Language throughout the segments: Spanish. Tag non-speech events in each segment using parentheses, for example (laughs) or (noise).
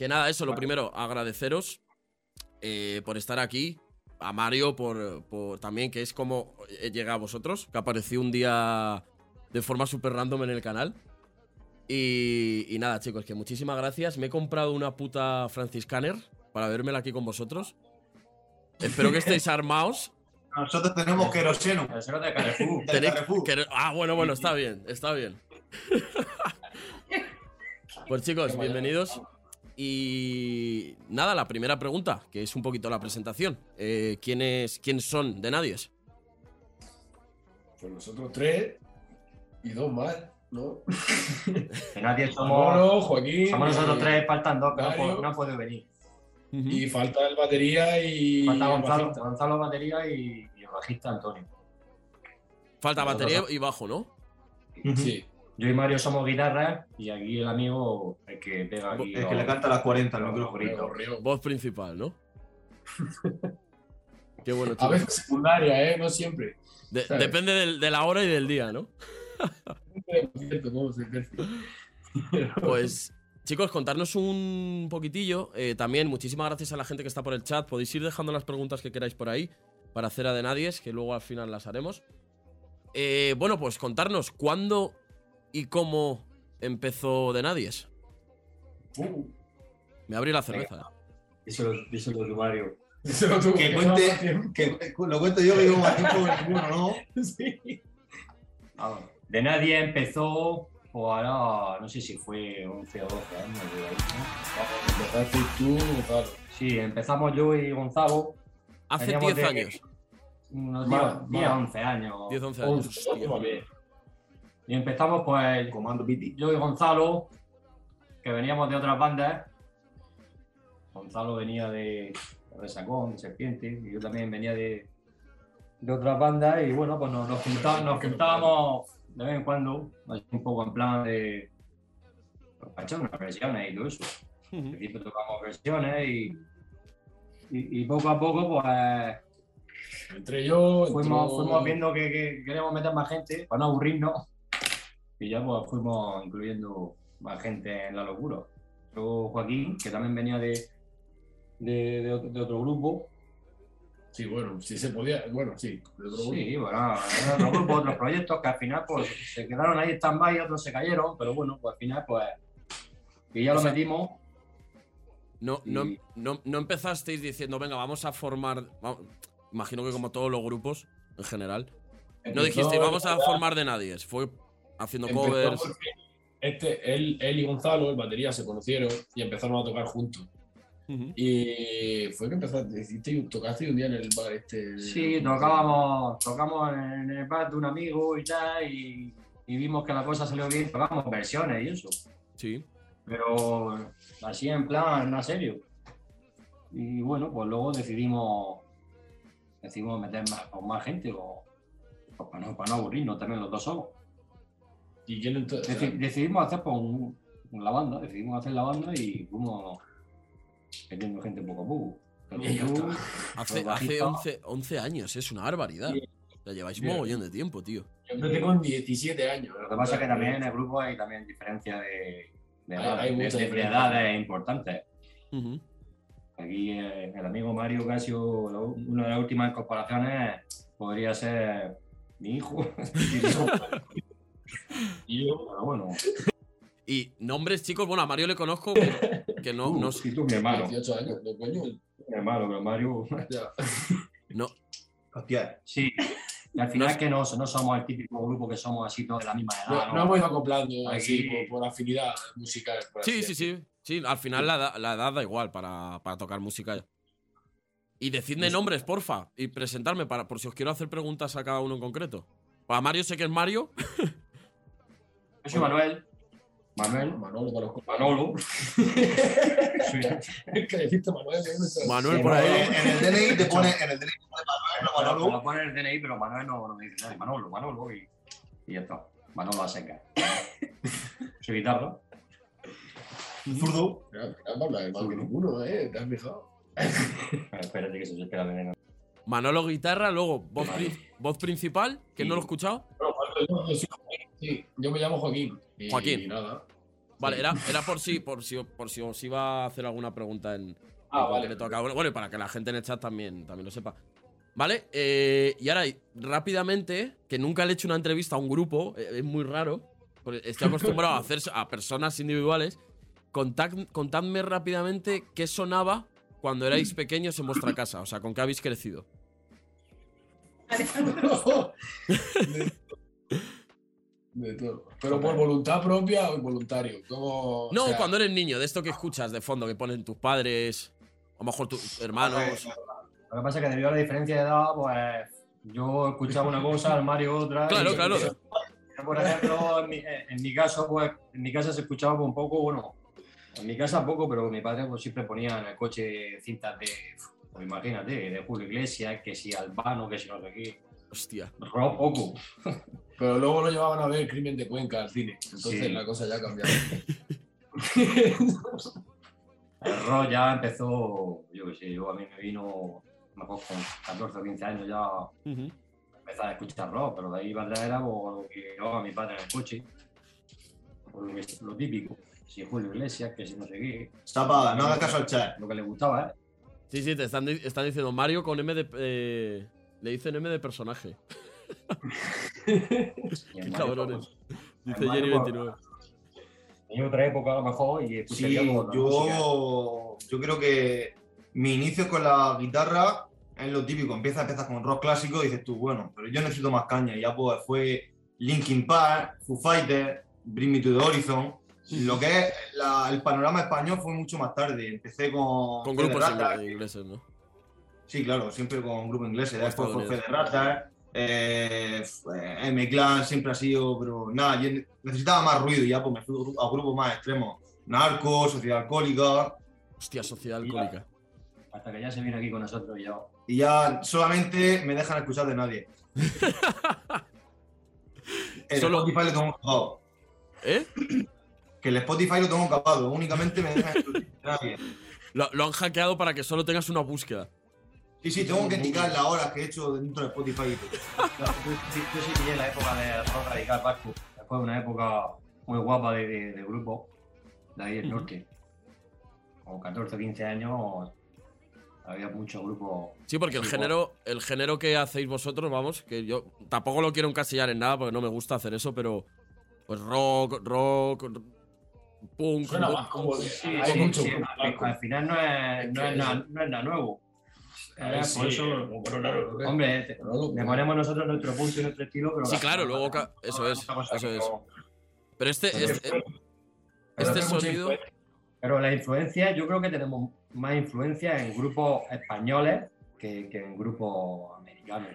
Que nada, eso, lo primero, agradeceros eh, por estar aquí. A Mario por, por también, que es como llega a vosotros, que apareció un día de forma súper random en el canal. Y, y nada, chicos, que muchísimas gracias. Me he comprado una puta Franciscaner para vérmela aquí con vosotros. Espero que estéis (laughs) armados. Nosotros tenemos queroseno. Queroseno de Carrefour. Que- ah, bueno, bueno, está bien, está bien. (laughs) pues chicos, bienvenidos. Y nada, la primera pregunta, que es un poquito la presentación. Eh, ¿quiénes, ¿Quiénes son de Nadies? Pues nosotros tres y dos más, ¿no? (laughs) Que nadie somos. Joaquín. Somos nosotros y- tres, faltan dos, que no, puede- no puede venir. Y falta el batería y. Falta Gonzalo, bajista. Gonzalo batería y, y el bajista Antonio. Falta batería y bajo, ¿no? Sí. Yo y Mario somos guitarras y aquí el amigo el que pega aquí. El que le canta a las 40 al los micrófono. Voz principal, ¿no? (laughs) Qué bueno, A chicos. veces secundaria, ¿eh? No siempre. De- ¿sabes? depende del- de la hora y del día, ¿no? (laughs) Pues, chicos, contarnos un poquitillo. Eh, también, muchísimas gracias a la gente que está por el chat. Podéis ir dejando las preguntas que queráis por ahí para hacer a de nadies, que luego al final las haremos. Eh, bueno, pues contarnos cuándo y cómo empezó de nadies. Uh, Me abrí la cerveza. Díselo, díselo tú, Mario. (laughs) díselo tú, Que cuente-. Que lo cuento yo que llevo más tiempo que ninguno, ¿no? Sí. Vamos. De nadie empezó, o ahora no sé si fue 11 o 12 años. de ahí, ¿no? Empezaste tú, Gonzalo. Sí, empezamos yo y Gonzalo. Hace Teníamos 10 de- años. Unos Más, 10, más. 11 años. 10, 11 años. Once, hostia. tómame. Y empezamos pues Comando Piti. yo y Gonzalo, que veníamos de otras bandas. Gonzalo venía de Resacón, de Serpiente, y yo también venía de, de otras bandas. Y bueno, pues nos, nos, junta- nos juntábamos de vez en cuando, así un poco en plan de. pues, para echar unas versiones y todo eso. Al principio tocamos versiones y, y, y poco a poco, pues Entre yo. fuimos, entró- fuimos viendo que, que queríamos meter más gente para no aburrirnos y ya pues fuimos incluyendo más gente en la locura. Luego Joaquín, que también venía de, de, de otro- de otro grupo. Sí, bueno, sí se podía. Bueno, sí. de otro grupo. Sí, bueno, era otro grupo, otros proyectos que al final pues se quedaron ahí stand-by, otros se cayeron, pero bueno, pues al final pues... Y ya lo metimos. No, no, Y- no, no empezasteis diciendo, venga, vamos a formar. vamos- imagino que como todos los grupos en general. No dijisteis, vamos a formar de nadie. Fue haciendo empezó covers. Este, él, él y Gonzalo, el batería, se conocieron y empezaron a tocar juntos. Ujú. Y fue que empezaste, hiciste, tocaste un día en el bar este. Sí, tocábamos, tocamos en el bar de un amigo y tal, y, y vimos que la cosa salió bien, tocamos versiones y eso. Sí. pero así en plan, en serio. Y bueno, pues luego decidimos, decidimos meter más, con más gente, o, pues para, no, para no aburrirnos también los dos solos. ¿Y quién entonces? Deci- decidimos hacer pues, un- la banda, decidimos hacer la banda y fuimos metiendo gente poco a poco. Y ya está. Hace, Los hace bajistas. 11, 11 años, es una barbaridad. Sí. Ya lleváis Bien. mogollón de tiempo, tío. Yo tengo 17 años. Lo que pasa es que también en el grupo hay también diferencia de, de, Hay- edades, hay de- mucha de- de diferencia. edades importantes. Ujú. Aquí eh, el amigo Mario Casio, la u- una de las últimas incorporaciones podría ser mi hijo. (laughs) Y yo, bueno, Y nombres, chicos, bueno, a Mario le conozco, que, que no, (laughs) no, si tú mi hermano, 18 años, no, coño. mi hermano, pero (laughs) Mario. Ya. no, Hostia. Sí, y al final es que no, no somos el típico grupo que somos así todos de la misma edad. No, no hemos ido acoplando así Aquí- por, por afinidad musical. por Sí, así sí, sí. Sí, al final la, edad- la edad da igual para, para tocar música. Y decidme nombres, porfa, y presentarme para, por si os quiero hacer preguntas a cada uno en concreto. Para Mario sé que es Mario. (laughs) Yo soy Manuel. Manuel. Manolo, los Manolo. (laughs) Es que dijiste Manuel. Manuel Sí, por Manolo. ahí. En el DNI te pone, en el DNI te pone Manuel, no Manolo. lo pone el DNI, pero Manuel no, no me dice nada. Manolo, Manolo y, y ya está. Manolo a seca. Su guitarra. Zurdo. Mira, mira, no habla de más que ninguno, ¿eh? ¿Te has fijado? Espérate que se espera veneno. Manolo guitarra, luego voz, pri- voz principal, que no lo he escuchado. Bueno, yo, yo soy Joaquín. Sí, yo me llamo Joaquín. Y Joaquín. nada. Vale, era, era por si, por si, por si os iba a hacer alguna pregunta en, Ah, en vale. Bueno, y para que la gente en el chat también, también lo sepa. Vale, eh, y ahora, rápidamente, que nunca le he hecho una entrevista a un grupo, eh, es muy raro. porque Estoy acostumbrado a (laughs) hacer a personas individuales. Contad- contadme rápidamente qué sonaba cuando erais pequeños en vuestra casa. O sea, con qué habéis crecido. (laughs) (laughs) De todo. Pero por voluntad propia o involuntario. No, o sea, cuando eres niño, de esto que escuchas de fondo, que ponen tus padres, a lo mejor tus hermanos. Lo que pasa es que debido a la diferencia de edad, pues yo escuchaba una cosa, el Mario otra. Claro, y- claro. Por ejemplo, en mi, en mi caso, pues en mi casa se escuchaba un poco, bueno, en mi casa poco, pero mi padre pues, siempre ponía en el coche cintas de, pues imagínate, de Julio Iglesias, que si Albano, que si no sé qué. Hostia. Rock poco. (laughs) Pero luego lo llevaban a ver Crimen de Cuenca al cine. Entonces Sí. la cosa ya ha cambiado. (laughs) El rock ya empezó, yo qué sé, yo a mí me vino, me acuerdo, con 14 o 15 años ya empezar a escuchar rock, pero de ahí para atrás era lo que llevaba mi padre en el coche. Por lo, que- lo típico, si Julio Iglesias, que si no sé qué, Chapa, no hagas caso al chat. lo que le gustaba, ¿eh? Sí, sí, te están, están diciendo Mario con M de. eh, le dicen M de personaje. (laughs) Qué cabrones. Dice Mario, Jenny pues, 29. En otra época a lo mejor y Sí, pues, yo, yo creo que mi inicio con la guitarra es lo típico. Empieza, empiezas con rock clásico y dices tú, bueno, pero yo necesito más caña. Y ya pues fue Linkin Park, Foo Fighters, Bring Me to the Horizon. Lo que es la- el panorama español fue mucho más tarde. Empecé con. Con grupos ingleses, ¿no? Sí, claro, siempre con grupos ingleses. O Después fue Fede estadounidenses. Rata, eh, fue M-Clan siempre ha sido, pero nada, yo necesitaba más ruido y ya pues me fui a grupos más extremos. Narco, Sociedad Alcohólica. Hostia, sociedad Ya. alcohólica. Hasta que ya se viene aquí con nosotros y yo. Y ya solamente me dejan escuchar de nadie. (laughs) El Solo- Spotify lo tengo capado. ¿Eh? Que el Spotify lo tengo capado. Únicamente me dejan escuchar de nadie. (laughs) Lo, lo han hackeado para que solo tengas una búsqueda. Sí, sí, tengo que indicar las horas que he hecho dentro de Spotify. Yo, yo- yo sí pillé la época de rock radical vasco. Fue una época muy guapa de, de- de grupo, de ahí del norte. Con 14 o 15 años había muchos grupos. Sí, porque el género, el género que hacéis vosotros, vamos, que yo tampoco lo quiero encasillar en nada porque no me gusta hacer eso, pero pues rock, rock, punk, Suena más como Sí, sí, mucho sí, grupo al, final no es, no es, nada, no es nada nuevo. A ver, Eh, sí, por eso, claro, claro. hombre, le ponemos nosotros nuestro punto y nuestro estilo, pero. Sí, claro, luego ca- eso es, eso es. Pero este, Pero- este, pero este sonido. Pero la influencia, yo creo que tenemos más influencia en grupos españoles que, que en grupos americanos.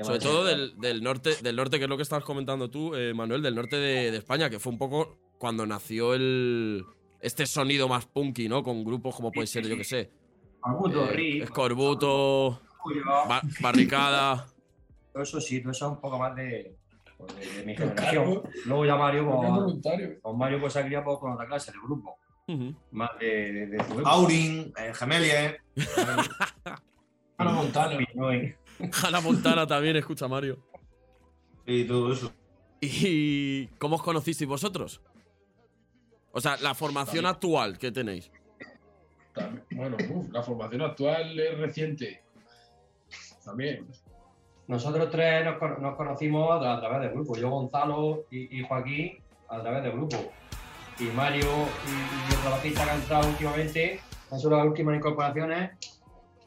Sobre de- todo del, del norte, del norte, que es lo que estabas comentando tú, eh, Manuel, del norte de, de España, que fue un poco cuando nació el este sonido más punky, ¿no? Con grupos como puede ser, yo que sé, Agudo, eh, Rick, Escorbuto, Barricada. todo eso sí, todo eso es un poco más de, pues, de, de mi generación. Luego ya Mario, es pues, con Mario pues se ha pues, con otra clase de grupo, más de, de, de. Aurin, eh, Gemelie. Ana Montana. (laughs) Hannah Montana también escucha Mario. Y todo eso. ¿Y cómo os conocisteis vosotros? O sea, la formación actual que tenéis. También- Bueno, uf, la formación actual es reciente. También. Nosotros tres nos, cono- nos conocimos a, a través del grupo. Yo, Gonzalo y, y Joaquín a través del grupo. Y Mario y, y otro bajista que han entrado últimamente, han sido las últimas incorporaciones.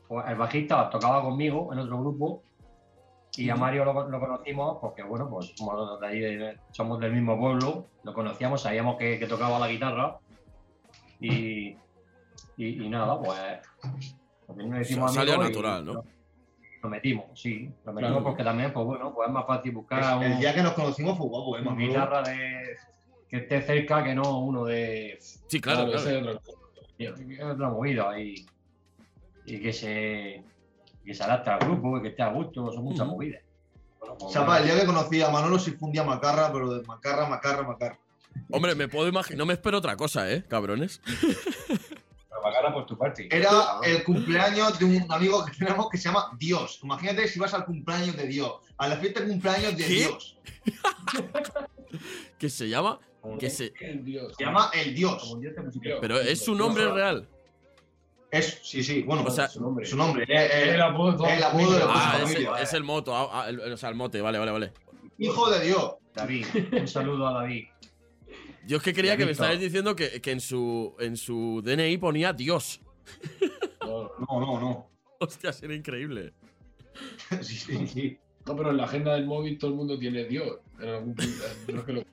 Pues el bajista tocaba conmigo en otro grupo. Y a Mario lo, lo conocimos porque, bueno, pues somos, de ahí de- somos del mismo pueblo, lo conocíamos, sabíamos que, que tocaba la guitarra. Y, y, y nada, pues. pues nos hicimos Salió y- natural, ¿no? Lo metimos, sí. Lo metimos Claro. porque también, pues bueno, pues es más fácil buscar El un, día que nos conocimos fue guapo, ¿eh? una guitarra de, que esté cerca que no uno de Sí, claro, claro. es otra movida y, y que se que se adapta al grupo y que esté a gusto, son muchas movidas. Bueno, pues, Chapa, el día que conocí a Manolo sí fue un día macarra, pero de macarra, macarra, macarra. Hombre, me puedo imaginar. No me espero otra cosa, ¿eh, cabrones? Por tu. Era el cumpleaños de un amigo que tenemos que se llama Dios. Imagínate si vas al cumpleaños de Dios, a la fiesta de cumpleaños de ¿Qué? Dios. (laughs) que se llama. Que se, El Dios. Se llama El Dios. pero es su nombre real. Es, sí, sí, bueno, O sea, su nombre. su nombre. eh, eh, El apodo de toda el apodo de la. Ah, Pues es, el moto. ah, ah, el- o sea, el mote, vale, vale, vale. Hijo de Dios. David, (laughs) un saludo a David. Yo es que creía que me Listo. estabais diciendo que, que en, su, en su DNI ponía Dios. No, No, no, no. Hostia, sería increíble. (laughs) sí, sí, sí. no, pero en la agenda del móvil todo el mundo tiene Dios. En algún punto. Creo que lo-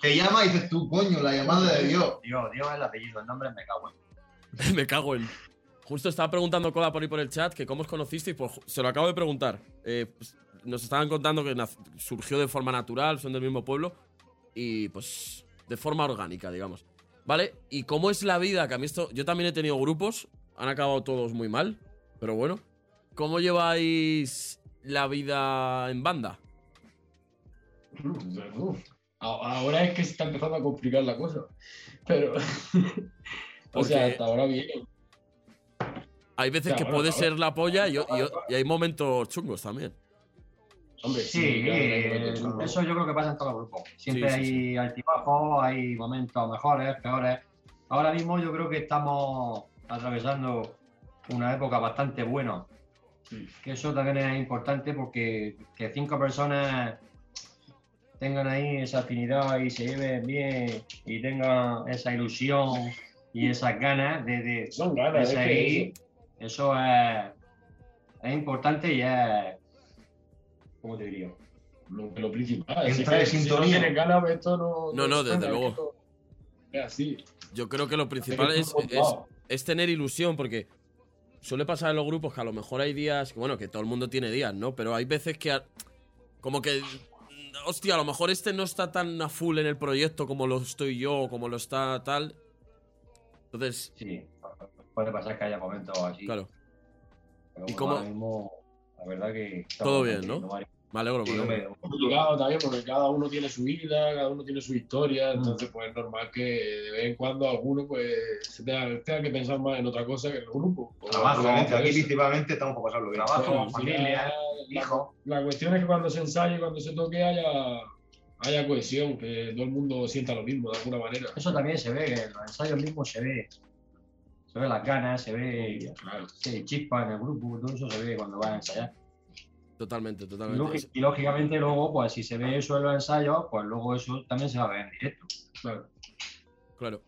Te llama y dices tú, coño, la llamada de Dios. Dios, Dios es el apellido, el nombre me cago en. (laughs) me cago en. Justo estaba preguntando Coda por ahí por el chat que cómo os conocisteis. Pues se lo acabo de preguntar. Eh, pues, nos estaban contando que surgió de forma natural, son del mismo pueblo. Y pues de forma orgánica, digamos. ¿Vale? ¿Y cómo es la vida? Que a mí esto. Yo también he tenido grupos. Han acabado todos muy mal. Pero bueno. ¿Cómo lleváis la vida en banda? Uf. A- Ahora es que se está empezando a complicar la cosa. Pero. (laughs) o sea, hasta ahora bien. Hay veces que bueno, puede ahora- ser la polla y, y- y hay momentos chungos también. Hombre, Sí, sí, claro, eh, eso yo creo que pasa en todos los grupos. Siempre Sí, hay altibajos, hay momentos mejores, peores. Ahora mismo yo creo que estamos atravesando una época bastante buena. Que eso también es importante porque que cinco personas tengan ahí esa afinidad y se lleven bien y tengan esa ilusión y esas ganas de, de, Son de ganas, es que seguir, eso es, es importante y es, ¿cómo te diría? lo, lo principal. Entra Si, de que- si no sintonía. ganas, esto no. No, no, desde luego. esto Es así. Yo creo que lo principal es, es, tener ilusión, porque suele pasar en los grupos que a lo mejor hay días, bueno, que todo el mundo tiene días, ¿no? Pero hay veces que a- como que, hostia, a lo mejor este no está tan a full en el proyecto como lo estoy yo, o como lo está tal. Entonces, Sí, puede pasar que haya momentos así. claro, Pero ¿Y bueno, cómo- mismo, la verdad que... Todo bien, ¿no? varios- me alegro, me Sí, alegro. hombre, complicado también porque cada uno tiene su vida, cada uno tiene su historia, entonces pues es normal que de vez en cuando alguno pues se tenga, tenga que pensar más en otra cosa que en el grupo. Trabajo, Obviamente, aquí principalmente estamos para pasarlo. Trabajo, familia, hijo. La, la cuestión es que cuando se ensaye, cuando se toque haya, haya cohesión, que todo el mundo sienta lo mismo de alguna manera. Eso también se ve, en los ensayos mismos se ve. Se ve las ganas, se ve Claro. sí, chispa en el grupo, todo eso se ve cuando vas a ensayar. Totalmente, Y, totalmente. y lógicamente luego, pues si se ve eso en los ensayos, pues luego eso también se va a ver en directo. claro. Claro.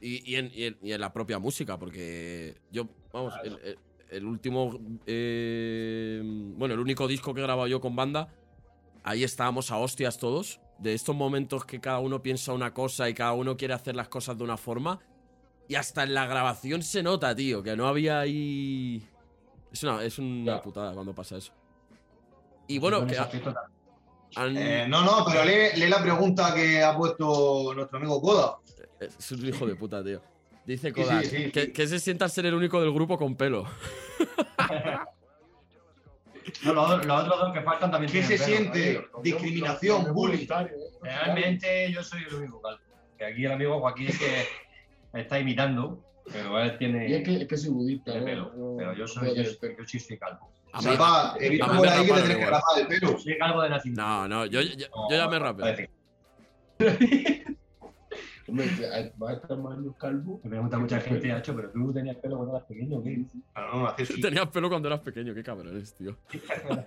Y, y en, y en- y en la propia música, porque yo, vamos, el, el- el último. eh, bueno, el único disco que he grabado yo con banda, ahí estábamos a hostias todos. De estos momentos que cada uno piensa una cosa y cada uno quiere hacer las cosas de una forma. Y hasta en la grabación se nota, tío, que no había ahí. Es una, es una putada cuando pasa eso. Y bueno, En que han- Eh, no, no, pero lee, lee la pregunta que ha puesto nuestro amigo Koda. es un hijo de puta, tío. Dice Sí, Kodak, sí, sí, que, sí. que se sienta ser el único del grupo con pelo. (laughs) No, los, los otros dos que faltan también ¿Qué se pelo, siente? ¿no? Discriminación, bullying. ¿eh? Realmente yo soy el único calvo. Que aquí el amigo Joaquín es que está imitando, pero él tiene, Y es que, es que soy budista, pelo. No- Pero yo soy, yo, yo sí soy calvo. A mí- Salva, he visto a mí por ahí que te tienes que rapar el pelo. Soy calvo de nacimiento. No, no, yo, yo, yo ya me rapé. (laughs) Hombre, va a estar más los calvos. Me pregunta mucha gente, Hacho, pero tú tenías pelo cuando eras pequeño, ¿qué? No, así. Tenías pelo cuando eras pequeño, qué cabrones, tío. (laughs)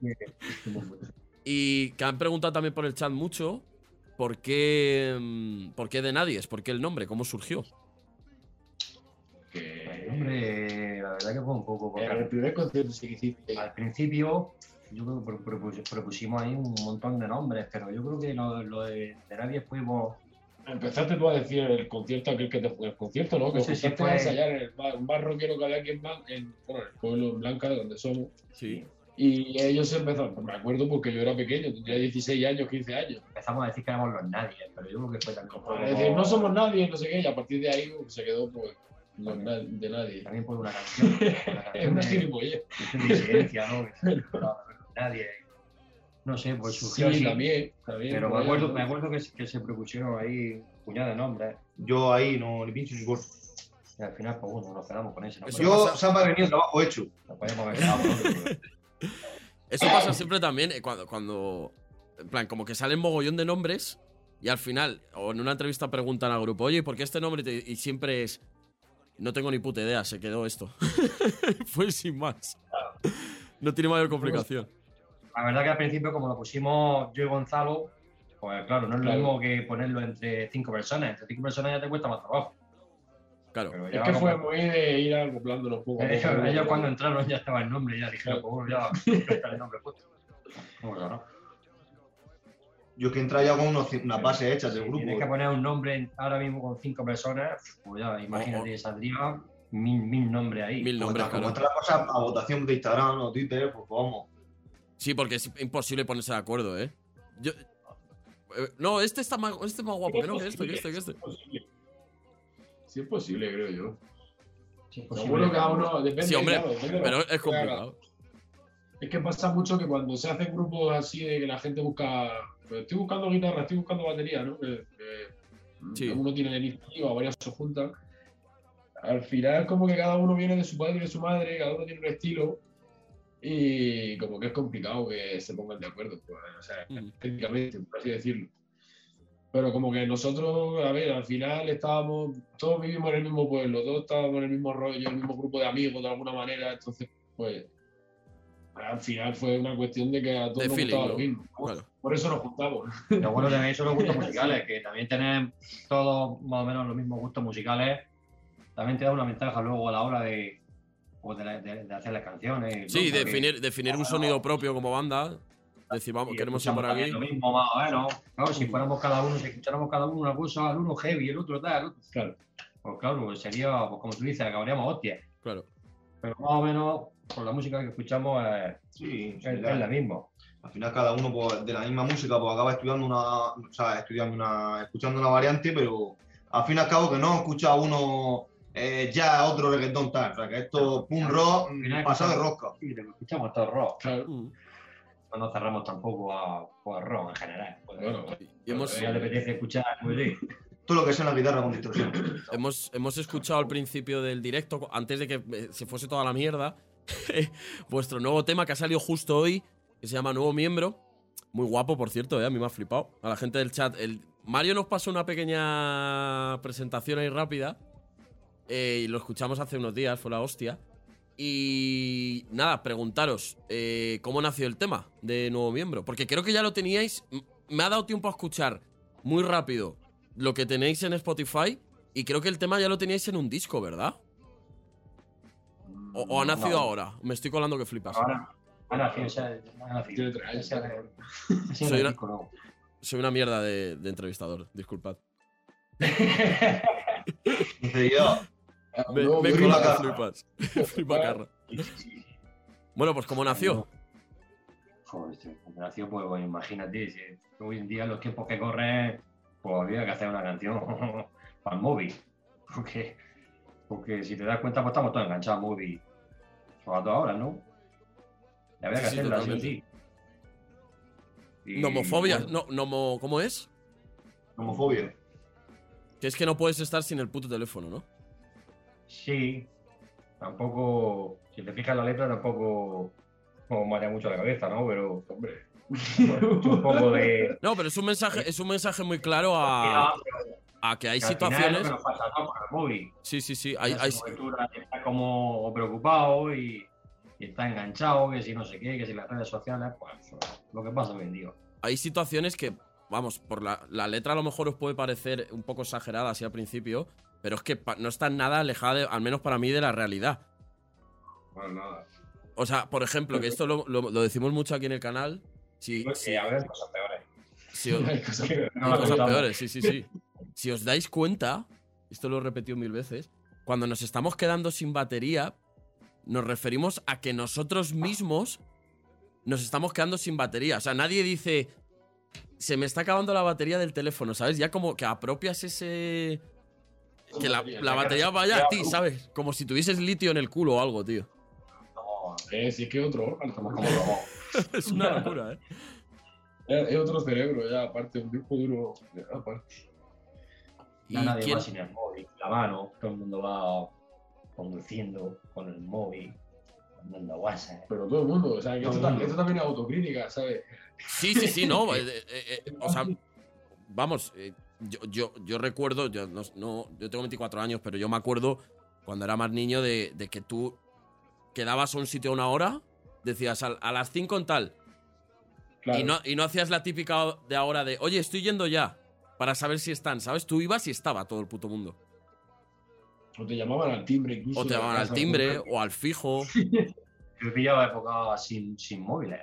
(laughs) Y que han preguntado también por el chat mucho por qué, mm, por qué de nadie, es por qué el nombre, cómo surgió. Que Hombre, la verdad que fue un poco. porque en el primer concierto sí que hiciste. al principio, yo creo que pro- propus- propusimos ahí un montón de nombres, pero yo creo que lo, lo de, de nadie fuimos. Empezaste tú a decir el concierto aquel que te fue el concierto, ¿no? Que No sé si fue- a ensayar en el bar, un bar rockero que había aquí en, en, bueno, en el pueblo Blanca, de donde somos. Sí. Y ellos empezaron, pues me acuerdo porque yo era pequeño, tendría 16 años, 15 años. Empezamos a decir que éramos los nadie, pero yo creo que fue también por, Es decir, no somos nadie, no sé qué, y a partir de ahí pues, se quedó pues, los na- de nadie. también por una canción. Una (laughs) Es una gilipollez. de disidencia, ¿no? Que se- (laughs) no, nadie. No sé, pues surgió Sí, así. también, también. Pero me acuerdo, me acuerdo que, que se propusieron ahí puñada de nombres. Yo ahí no, ni pincho ni corto. Y al final, pues bueno, nos quedamos con ese. ¿no? Yo, me ha venido el trabajo hecho. nos podíamos haber quedado (laughs) Eso pasa siempre también eh, cuando, cuando. En plan, como que salen mogollón de nombres Y al final, o en una entrevista preguntan al grupo, oye, ¿por qué este nombre? te-?" Y siempre es, no tengo ni puta idea, se quedó esto. Fue (laughs) sin más. No tiene mayor complicación. La verdad que al principio, como lo pusimos yo y Gonzalo, pues claro, no es lo mismo que ponerlo entre cinco personas. Entre cinco personas ya te cuesta más trabajo. Claro. Pero Es que como- fue muy de ir acoplándonos poco a poco. ellos, ellos cuando entraron ya estaba el nombre, ya dijeron, pues bueno, ya está el nombre puesto. Claro. Yo es que entraba ya con unos, unas bases hechas del Si grupo. tienes que poner un nombre ahora mismo con cinco personas, pues ya, imagínate, saldría mil, mil nombres ahí. Mil Como nombres, está- como claro. la cosa a votación de Instagram o Twitter, pues vamos. Sí, porque es imposible ponerse de acuerdo, ¿eh? Yo. eh, No, este está más, este es más guapo que no, que este, que este, que este. Es posible. Sí, es posible, creo yo. Sí, es posible. Seguro que cada uno depende. Sí, hombre, claro, depende pero es complicado. Es que pasa mucho que cuando se hacen grupos así de que la gente busca. pues estoy buscando guitarra, estoy buscando batería, ¿no? Que, que Sí. Uno tiene la iniciativa, varias se juntan. Al final, como que cada uno viene de su padre y de su madre, cada uno tiene un estilo. Y como que es complicado que se pongan de acuerdo, pues, o sea, Mm. técnicamente, por así decirlo. Pero como que nosotros, a ver, al final estábamos, todos vivimos en el mismo pueblo, todos estábamos en el mismo rollo, el mismo grupo de amigos de alguna manera, entonces, pues, al final fue una cuestión de que a todos De nos feeling, gustaba lo mismo. Claro. Por eso nos juntamos. (laughs) Lo bueno también son los gustos (laughs) musicales, que también tener todos más o menos los mismos gustos musicales, también te da una ventaja luego a la hora de, pues, de, la- de- de hacer las canciones. Sí, definir, definir un sonido propio como banda. Decir, vamos, queremos ir por aquí. Lo mismo, más o menos. Claro, si fuéramos cada uno, si escucháramos cada uno una cosa, el uno heavy, el otro tal, el otro- Claro. pues claro, sería, pues, como tú dices, acabaríamos hostias. Claro. Pero más o menos, por la música que escuchamos es, Sí, es, es la misma. Al final cada uno pues, de la misma música pues acaba estudiando una, o sea, estudiando una, escuchando una variante, pero al fin y al cabo que no escucha uno eh, ya otro reggaetón tal, o sea que esto pum rock pasado de rosca. Sí, escuchamos todo rock. Claro. No nos cerramos tampoco a, pues, al rock en general. Pues, Bueno, Y hemos, si ya le apetece escuchar, pues sí. Todo lo que sea una guitarra con distorsión. (coughs) hemos, hemos escuchado al principio del directo, antes de que eh, se fuese toda la mierda, (laughs) vuestro nuevo tema que ha salido justo hoy, que se llama Nuevo Miembro. Muy guapo, por cierto, ¿eh? a mí me ha flipado. A la gente del chat. El, Mario nos pasó una pequeña presentación ahí rápida. eh, y lo escuchamos hace unos días, fue la hostia. Y nada, preguntaros, eh, ¿cómo nació el tema de Nuevo Miembro? Porque creo que ya lo teníais. Me ha dado tiempo a escuchar muy rápido lo que tenéis en Spotify. Y creo que el tema ya lo teníais en un disco, ¿verdad? ¿O, o ha nacido No. ahora? Me estoy colando que flipas. Ahora. Esa- esa Soy una-. Soy una mierda de, de entrevistador, disculpad. (laughs) (laughs) Dice yo, Me, Nuevo me he colado que flipas. (laughs) Frima Carra. Bueno, pues ¿cómo nació? Joder, este, nació, pues, pues, imagínate, si hoy en día los tiempos que corren, pues había que hacer una canción (laughs) para el móvil. Porque, porque si te das cuenta, pues estamos todos enganchados al móvil. Sobre todo ahora, ¿no? Y había que Sí, hacerla así sí. Y, Nomofobia, bueno, no, nomo, ¿cómo es? homofobia. Que es que no puedes estar sin el puto teléfono, ¿no? Sí, tampoco, si te fijas la letra, tampoco como marea mucho la cabeza, ¿no? Pero Hombre. (laughs) un poco de... No, pero es un mensaje, es un mensaje muy claro a, a que hay Que situaciones. que nos pasa, ¿no? Con el móvil. Sí, sí, sí. Hay, Hay, está como preocupado y, y está enganchado, que si no sé qué, que si las redes sociales, pues lo que pasa hoy en día. hay situaciones que, vamos, por la, la letra a lo mejor os puede parecer un poco exagerada así al principio, pero es que no está nada alejada, de- al menos para mí, de la realidad. Bueno, nada. O sea, por ejemplo, que esto lo, lo- lo decimos mucho aquí en el canal. Si, Pues, si- a ver, cosas peores. si (laughs) os- Hay cosas que- No cosas peores, sí, sí, sí. Si os dais cuenta, esto lo he repetido mil veces, cuando nos estamos quedando sin batería, nos referimos a que nosotros mismos nos estamos quedando sin batería. O sea, nadie dice, se me está acabando la batería del teléfono, ¿sabes? Ya como que apropias ese... Que la, la batería vaya a ti, ¿sabes? Como si tuvieses litio en el culo o algo, tío. No, Eh, sí, es que otro órgano. estamos como robots. Es una locura, ¿eh? Es, es otro cerebro, ya, aparte, un disco duro. ya, aparte. ¿Y Ya nadie quién- va sin el móvil, la mano, todo el mundo va conduciendo con el móvil, mandando WhatsApp. Pero todo el mundo, o sea, que esto, también es autocrítica, ¿sabes? Sí, sí, sí, no. (laughs) eh, eh, eh, o sea, vamos, eh, yo, yo, yo recuerdo, yo, no, no- yo tengo 24 años, pero yo me acuerdo cuando era más niño de, de que tú quedabas a un sitio a una hora, decías "Al- a, las 5 en tal, Claro. y, no, y no hacías la típica de ahora de, oye, estoy yendo ya, para saber si están, ¿sabes? Tú ibas y estaba todo el puto mundo. O te llamaban al timbre incluso. O te llamaban al timbre, o al fijo. (laughs) Yo he pillado época sin, sin móviles.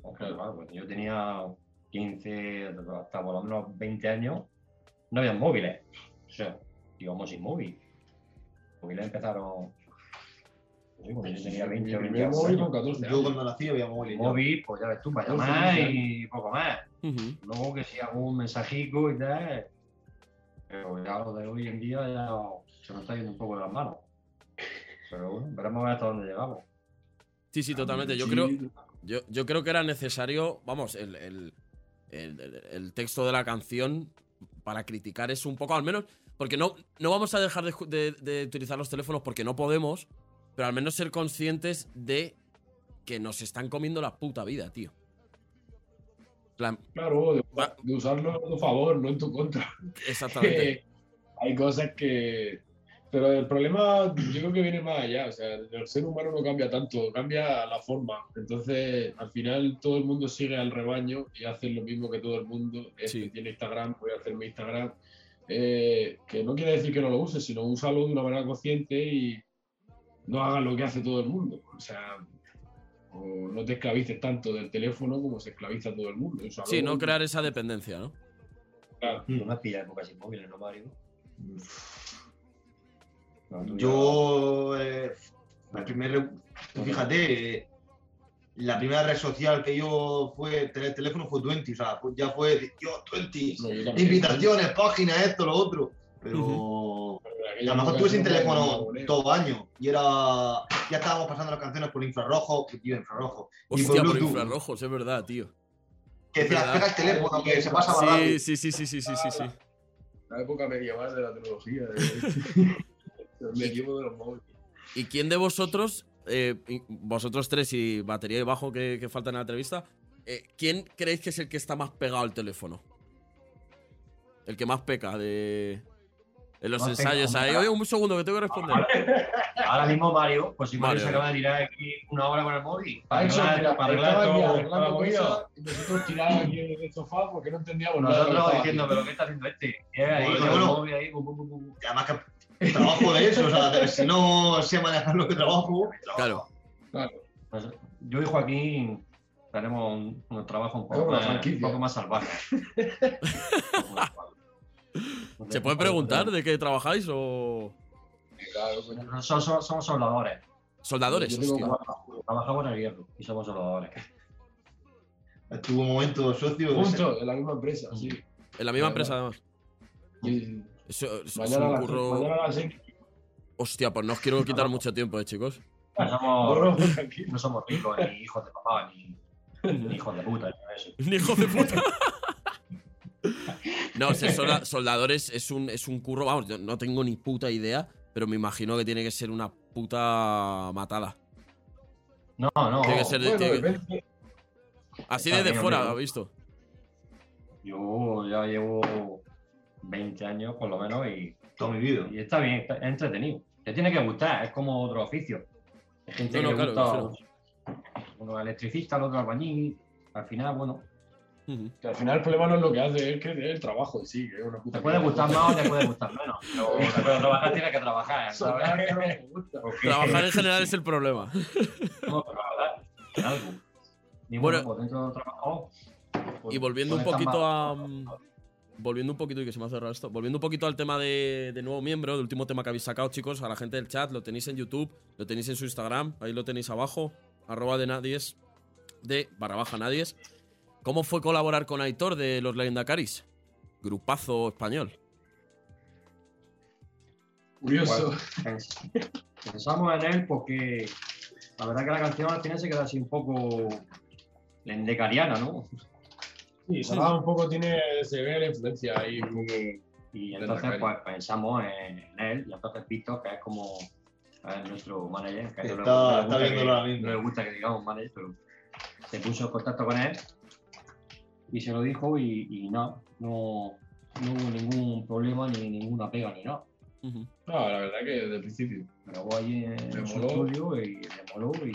Porque, Claro. claro, yo tenía 15, hasta por lo menos 20 años, no había móviles. O sea, íbamos sin móvil. Los móviles empezaron. no sé, cuando yo tenía 20 Mi o 20 primer móvil con años. 14 Yo cuando nací había móvil. Móvil, pues ya ves tú, para llamar y poco más. Luego que si un mensajico y tal. Pero ya lo de hoy en día ya se nos está yendo un poco de las manos. Pero bueno, veremos a ver hasta dónde llegamos. Sí, sí, totalmente. Yo creo, yo, yo creo que era necesario, vamos, el- el- el- el texto de la canción para criticar es un poco, al menos, porque no, no vamos a dejar de, ju- de- de utilizar los teléfonos porque no podemos, pero al menos ser conscientes de que nos están comiendo la puta vida, tío. Claro, de, de usarlo a tu favor, no en tu contra. exactamente. (laughs) Hay cosas que. Pero el problema yo creo que viene más allá. O sea, el ser humano no cambia tanto, cambia la forma. Entonces, al final todo el mundo sigue al rebaño y hace lo mismo que todo el mundo. Este Sí. tiene Instagram, voy a hacer mi Instagram. Eh, que no quiere decir que no lo uses, sino úsalo de una manera consciente y no hagas lo que hace todo el mundo. O sea, o no te esclavices tanto del teléfono como se esclaviza todo el mundo. Úsalo- Sí, no crear esa dependencia, ¿no? Claro. No me has pillado época sin móviles, ¿no, Mario? No, Yo, eh, la primera, fíjate, eh, la primera red social que yo fue tener teléfono fue Twenty, o sea, ya fue, yo, Twenty, invitaciones, páginas, esto, lo otro, pero Pero en a lo mejor estuve sin teléfono todo año y era, ya estábamos pasando las canciones por infrarrojo, que tío, infrarrojo, y Hostia, por Bluetooth, infrarrojos, es verdad, tío. que verdad. pega el teléfono, que se pasa. Sí, sí, sí, sí, sí, sí, sí, sí. La época medieval de la tecnología. De... (laughs) el medievo de los móviles. ¿Y quién de vosotros, eh, vosotros tres y batería y bajo que, que faltan en la entrevista, eh, quién creéis que es el que está más pegado al teléfono? El que más peca de. En los Más ensayos pegado, ahí. Oye, un segundo que tengo que responder. Ahora mismo Mario, pues si Mario, Mario, se acaba de tirar aquí una hora con el móvil. Para arreglando cosas y nosotros tirados aquí en el sofá porque no entendíamos nada. de Nosotros diciendo, pero ¿qué está haciendo este? Y además que trabajo de eso, o sea, de- si no sé manejar lo que trabajo, Claro. Claro. Pues, Yo y Joaquín tenemos un, un trabajo un poco, más, un poco más salvaje. (laughs) ¿Se puede preguntar de qué trabajáis o. Claro. Nosotros somos, somos soldadores. Soldadores? Trabajamos en el hierro y somos soldadores. estuvo un momento socio. de- Juntos, en la misma empresa, sí. En la misma Claro. empresa, además. Y Eso, eso es un curro. mañana a las seis. Hostia, pues no os quiero quitar mucho tiempo, eh, chicos. No somos, no, ricos, ni hijos de papá, ni, ni (laughs) hijos de puta, ni eso. Ni hijo de puta. (laughs) No, solda- soldadores es un, es un curro, vamos, yo no tengo ni puta idea, pero me imagino que tiene que ser una puta matada. No, no. Tiene que ser de- Bueno, tiene que- depende. Así desde fuera, amigo. ¿ha visto? Yo ya llevo 20 años por lo menos y, Toda mi vida. y está bien, está- es entretenido. Te tiene que gustar, es como otro oficio. Hay gente No, que no, le claro, gusta uno electricista, el otro albañil. Al final, bueno. Que al final el problema no es lo que hace, es que es el trabajo en sí, que es una puta te puede gustar más o te puede gustar menos. (laughs) Pero, pero trabajar tienes que trabajar, Soldar, ¿sabes? que no me gusta. Porque Trabajar en general es el problema. que trabajar en algo. Y Bueno. bueno, pues dentro del trabajo. pues, Y volviendo un poquito a. más- Volviendo un poquito, y que se me ha cerrado esto. Volviendo un poquito al tema de, de nuevo miembro, del último tema que habéis sacado, chicos, a la gente del chat, lo tenéis en YouTube, lo tenéis en su Instagram, ahí lo tenéis abajo, arroba de nadies, de barra baja nadies. ¿Cómo fue colaborar con Aitor de los Legendacaris? Grupazo español. Curioso. Pens- Pensamos en él porque la verdad que la canción al final se queda así un poco lendecariana, ¿no? Sí, Salah un poco tiene, se ve la influencia ahí. Y De entonces pues pensamos en, en él y entonces Víctor, que es como es nuestro manager, que él no le Está- gusta- está no le gusta que- mismo. No le gusta que digamos manager, pero se puso en contacto con él y se lo dijo y, y nada, no, no hubo ningún problema ni ninguna pega ni nada. Ujú. No, la verdad que desde el principio. Grabó allí en moló. estudio y le moló y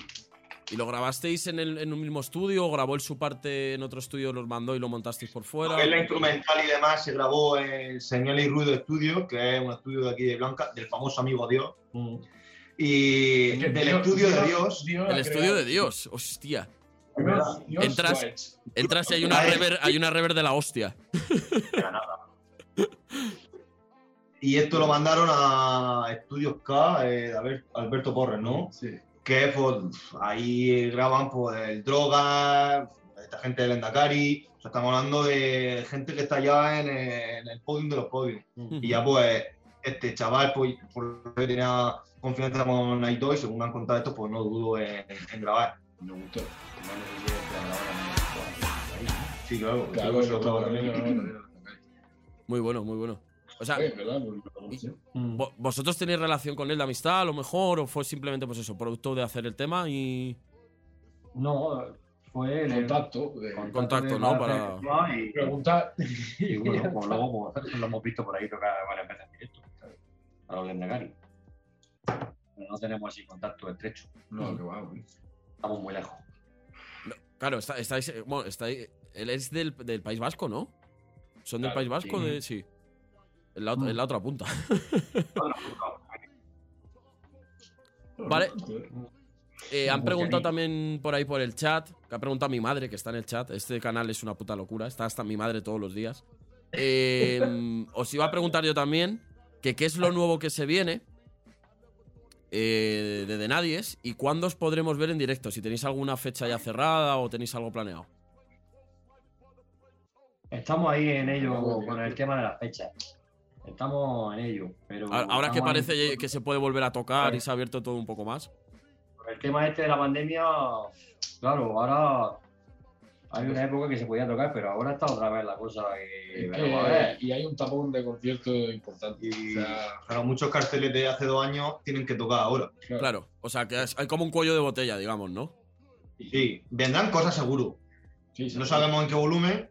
¿Y lo grabasteis en, el, en un mismo estudio o grabó él su parte en otro estudio, los mandó y lo montasteis por fuera? Lo es la instrumental y demás se grabó en Señal y Ruido Estudio, que es un estudio de aquí de Blanca, del famoso amigo Dios. mm, Y del Dios- estudio de Dios. El ha estudio de Dios, hostia. Dios- Dios Entras-. Entras y hay una rever, hay una rever de la hostia. Y esto lo mandaron a Estudios K eh, de Alberto Porres, ¿no? Sí. Que pues, ahí graban pues, el droga, esta gente del Endacari. O sea, estamos hablando de gente que está ya en, en el podium de los podiums. Mm. Y ya pues este chaval, pues, por lo que tenía confianza con Naito y según me han contado esto, pues no dudo en, en grabar. Me gustó. Ni- Sí, claro. Claro, también. grabó, también Muy bueno, muy bueno. O sea, verdad. Mm. vo- ¿vosotros tenéis relación con él de amistad a lo mejor? ¿O fue simplemente, pues eso, producto de hacer el tema y. No, fue el Contacto. de- Contacto, de ¿no? Para- Y, Preguntar. y (laughs) bueno, pues luego pues, lo hemos visto por ahí tocar varias veces en directo. A los Lendakari. Pero no tenemos así contacto estrecho. No, que va, güey. Estamos muy lejos. Claro, está, estáis. eh, Bueno, estáis. Él es del, del País Vasco, ¿no? ¿Son del País Vasco? sí. De, sí. En la, otra punta. (laughs) Vale. Eh, han preguntado también por ahí por el chat, que ha preguntado mi madre, que está en el chat. Este canal es una puta locura, está hasta mi madre todos los días. Eh, (laughs) os iba a preguntar yo también que qué es lo nuevo que se viene eh, de The Nadies y cuándo os podremos ver en directo. Si tenéis alguna fecha ya cerrada o tenéis algo planeado. Estamos ahí en ello con el tema de las fechas. Estamos en ello, pero Ahora que estamos ahí- parece que se puede volver a tocar y Sí. se ha abierto todo un poco más. Con el tema este de la pandemia, claro, ahora hay una época que se podía tocar, pero ahora está otra vez la cosa y, Es que, y hay un tapón de conciertos importante. Y O sea, muchos carteles de hace dos años tienen que tocar ahora. claro. Claro, o sea que es- hay como un cuello de botella, digamos, ¿no? Sí, vendrán cosas seguro. Sí, sí, No sí. sabemos en qué volumen,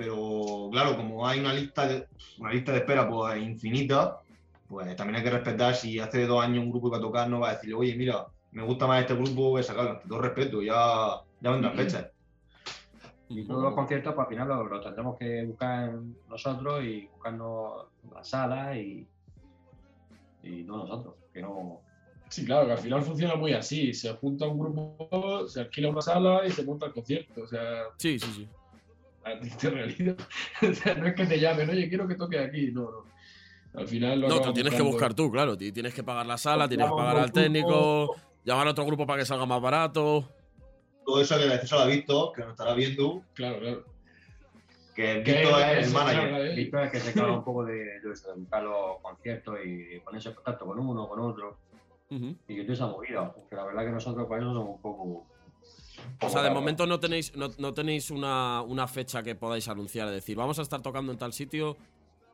pero claro, como hay una lista de, una lista de espera pues, infinita, pues también hay que respetar si hace dos años un grupo iba a tocar, no va a decirle, oye, mira, me gusta más este grupo, voy a sacarlo. Ante todo respeto, ya, ya vendrán fechas. Y todos los conciertos, pues al final lo, lo tendremos que buscar nosotros y buscarnos las salas y, y no nosotros, que no. Sí, claro, que al final funciona muy así. Se junta un grupo, se alquila una sala y se monta el concierto. O sea, Sí, sí, sí. La triste realidad. (laughs) O sea, no es que te llamen, oye, quiero que toque aquí. No, no. Al final lo No, tú tienes que buscar tú, claro. ti- Tienes que pagar la sala, tienes que pagar al grupo. técnico, llamar a otro grupo para que salga más barato. Todo eso que le decís a Víctor, que nos estará viendo, Claro, claro. que Víctor es el manager. Víctor es que se encarga (laughs) un poco de, de eso, de buscar los conciertos y ponerse en contacto con uno, con otro, Ujú. y que toda esa movida. Porque la verdad que nosotros para eso somos un poco. O sea, de momento no tenéis, no, no tenéis una, una fecha que podáis anunciar, es decir, vamos a estar tocando en tal sitio.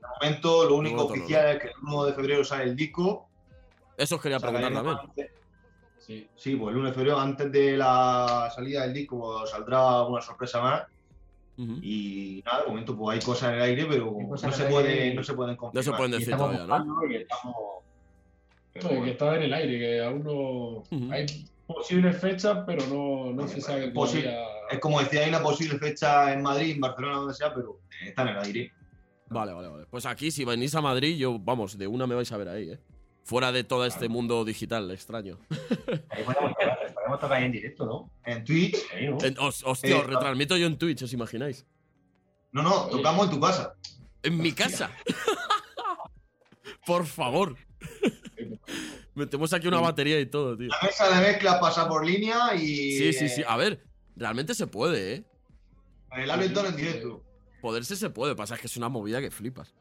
De momento, lo único oficial es que el 1 de febrero sale el disco. Eso os quería preguntar también. antes- Sí. Sí, pues el 1 de febrero, antes de la salida del disco, saldrá una sorpresa más. Y nada, de momento pues hay cosas en el aire, pero no se, puede, no se pueden No confirmar. se pueden Y decir estamos todavía, ¿no? y estamos. pero No, que está en el aire, que aún no. Hay posibles fechas, pero no, no se sabe Posi- todavía. Es como decía, hay una posible fecha en Madrid, en Barcelona, donde sea, pero está en el aire. Vale, vale, vale. Pues aquí, si venís a Madrid, yo, vamos, de una me vais a ver ahí, ¿eh? Fuera de todo este mundo digital extraño. Ahí podemos tocar, podemos tocar ahí en directo, ¿no? En Twitch, Ahí, ¿no? En- os- hostia, Eh, os retransmito yo en Twitch, ¿os imagináis? no, no, tocamos en tu casa. En mi casa. (laughs) Por favor. Metemos aquí una batería y todo, tío. La mesa de mezclas pasa por línea y. Sí, sí, sí. eh, A ver, realmente se puede, ¿eh? el Ableton en directo. Poderse se puede, pasa es que es una movida que flipas.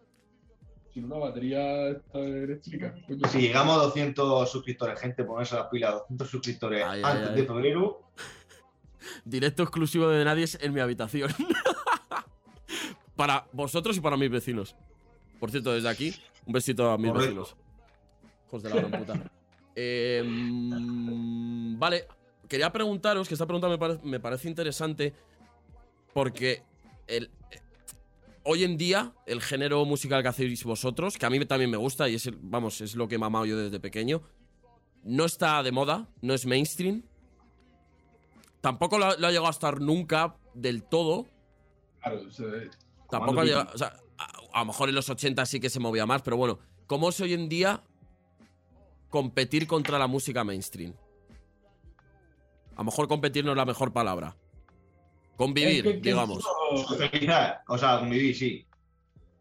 Sin una batería eléctrica. coño. Si llegamos a 200 suscriptores, gente, ponerse las pilas, 200 suscriptores ay, antes ay. de febrero. (laughs) Directo exclusivo de nadie en mi habitación. (laughs) para vosotros y para mis vecinos. Por cierto, desde aquí, un besito a mis Correcto. vecinos. Hijos de la gran puta. Eh, mm, vale, quería preguntaros, que esta pregunta me, pare- me parece interesante, porque el, eh, hoy en día, el género musical que hacéis vosotros, que a mí también me gusta y es, el- vamos, es lo que he mamado yo desde pequeño, no está de moda, no es mainstream. Tampoco lo, ha- lo ha llegado a estar nunca del todo. Claro, o sea, Tampoco ha llegado. O sea, a, a lo mejor en los 80 sí que se movía más, pero bueno, ¿cómo es hoy en día competir contra la música mainstream? A lo mejor competir no es la mejor palabra. Convivir, es que- que digamos. Socializar, o sea, convivir, sí.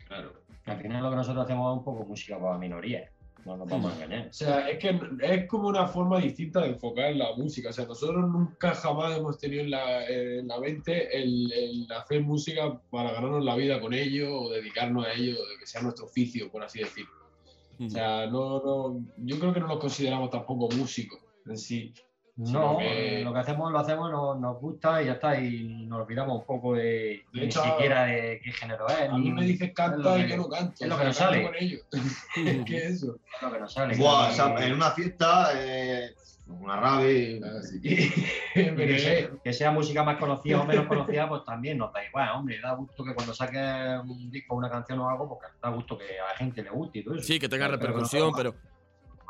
Claro. Al final lo que nosotros hacemos es un poco música para minorías. No nos vamos a engañar. O sea, es que es como una forma distinta de enfocar la música. O sea, nosotros nunca jamás hemos tenido en la, en la mente el, el hacer música para ganarnos la vida con ello o dedicarnos a ello, de que sea nuestro oficio, por así decirlo. O sea, no, no, yo creo que no nos consideramos tampoco músicos en sí. No, que- lo que hacemos lo hacemos, nos, nos gusta y ya está. Y nos olvidamos un poco de, De ni hecho, siquiera de qué género es. A mí me dices es canta y que- yo no canto. es lo que nos sale. con ellos. (laughs) (laughs) ¿Qué es eso? es lo que nos sale. Buah, Y- o sea, en una fiesta, eh, una rave. Así (laughs) y Pero que, es- sea, que sea música más conocida o menos conocida, pues también nos da igual, hombre. Da gusto que cuando saques un disco, una canción o algo, pues da gusto que a la gente le guste y todo eso. Sí, que tenga que repercusión, pero.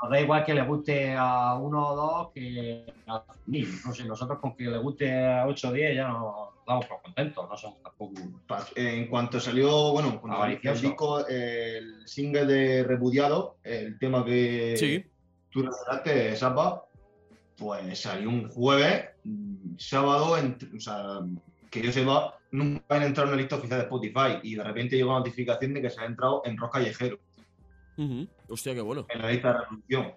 Nos da igual que le guste a uno o dos que a mil. No sé, nosotros con que le guste a 8 o 10 ya nos damos por contentos. No somos tampoco. En cuanto salió, bueno, cuando salió el disco, el single de Repudiado, el tema que Sí. tú recordaste, Sapa, pues salió un jueves, sábado, o sea, que yo sepa, nunca habían entrado en la lista oficial de Spotify y de repente llegó la notificación de que se ha entrado en Rock Callejero. Hostia, qué bueno. en la lista de reproducción.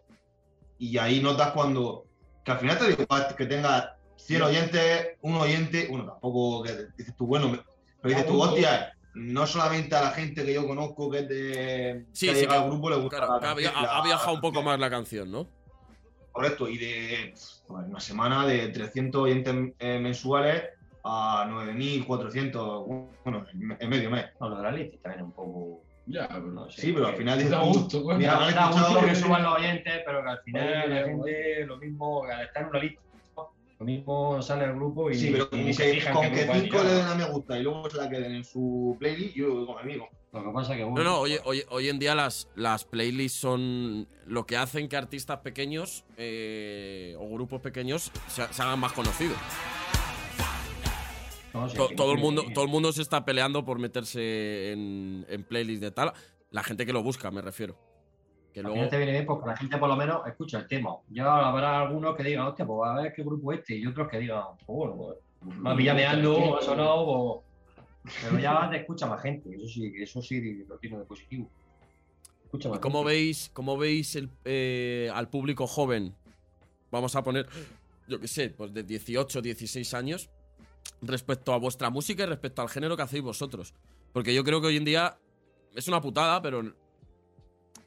Y ahí notas cuando, que al final te digo que tengas 100 oyentes, un oyente, bueno, tampoco que dices tú, bueno, me- pero dices tú, hostia, no solamente a la gente que yo conozco que es de Sí, que al grupo le gusta Claro, la ha, la- viajado un poco más la canción, ¿no? Correcto, y de pues, una semana de 300 oyentes eh, mensuales a 9.400, bueno, en, medio mes. No, lo de la lista también es un poco. Ya, pero No sé. Sí, pero al final dices Da gusto, pues. mira, da, han da gusto escuchado- que suban los oyentes, pero que al final Oye, la gente lo mismo, al estar en una lista, lo mismo sale el grupo y. Sí, pero y se que, fijan con qué que cinco le den a me gusta y luego se la queden en su playlist, yo con amigo. Lo que pasa es que. No, bueno, no, hoy, hoy- hoy en día las, las playlists son lo que hacen que artistas pequeños eh, o grupos pequeños se, se hagan más conocidos. no, sí, todo, el mundo, todo el mundo se está peleando por meterse en, en playlists de tal. La gente que lo busca, me refiero. Que luego. te viene bien porque la gente por lo menos escucha el tema. Ya habrá algunos que digan, hostia, pues a ver qué grupo es este, y otros que digan, pues bueno, pues, me ha sonado, pues... Pero ya (laughs) te escucha más gente, eso sí, eso sí lo tiene de positivo. Escucha ¿Y más cómo gente. veis, cómo veis el, eh, al público joven? Vamos a poner, yo qué sé, pues de 18, 16 años, respecto a vuestra música y respecto al género que hacéis vosotros. Porque yo creo que hoy en día es una putada, pero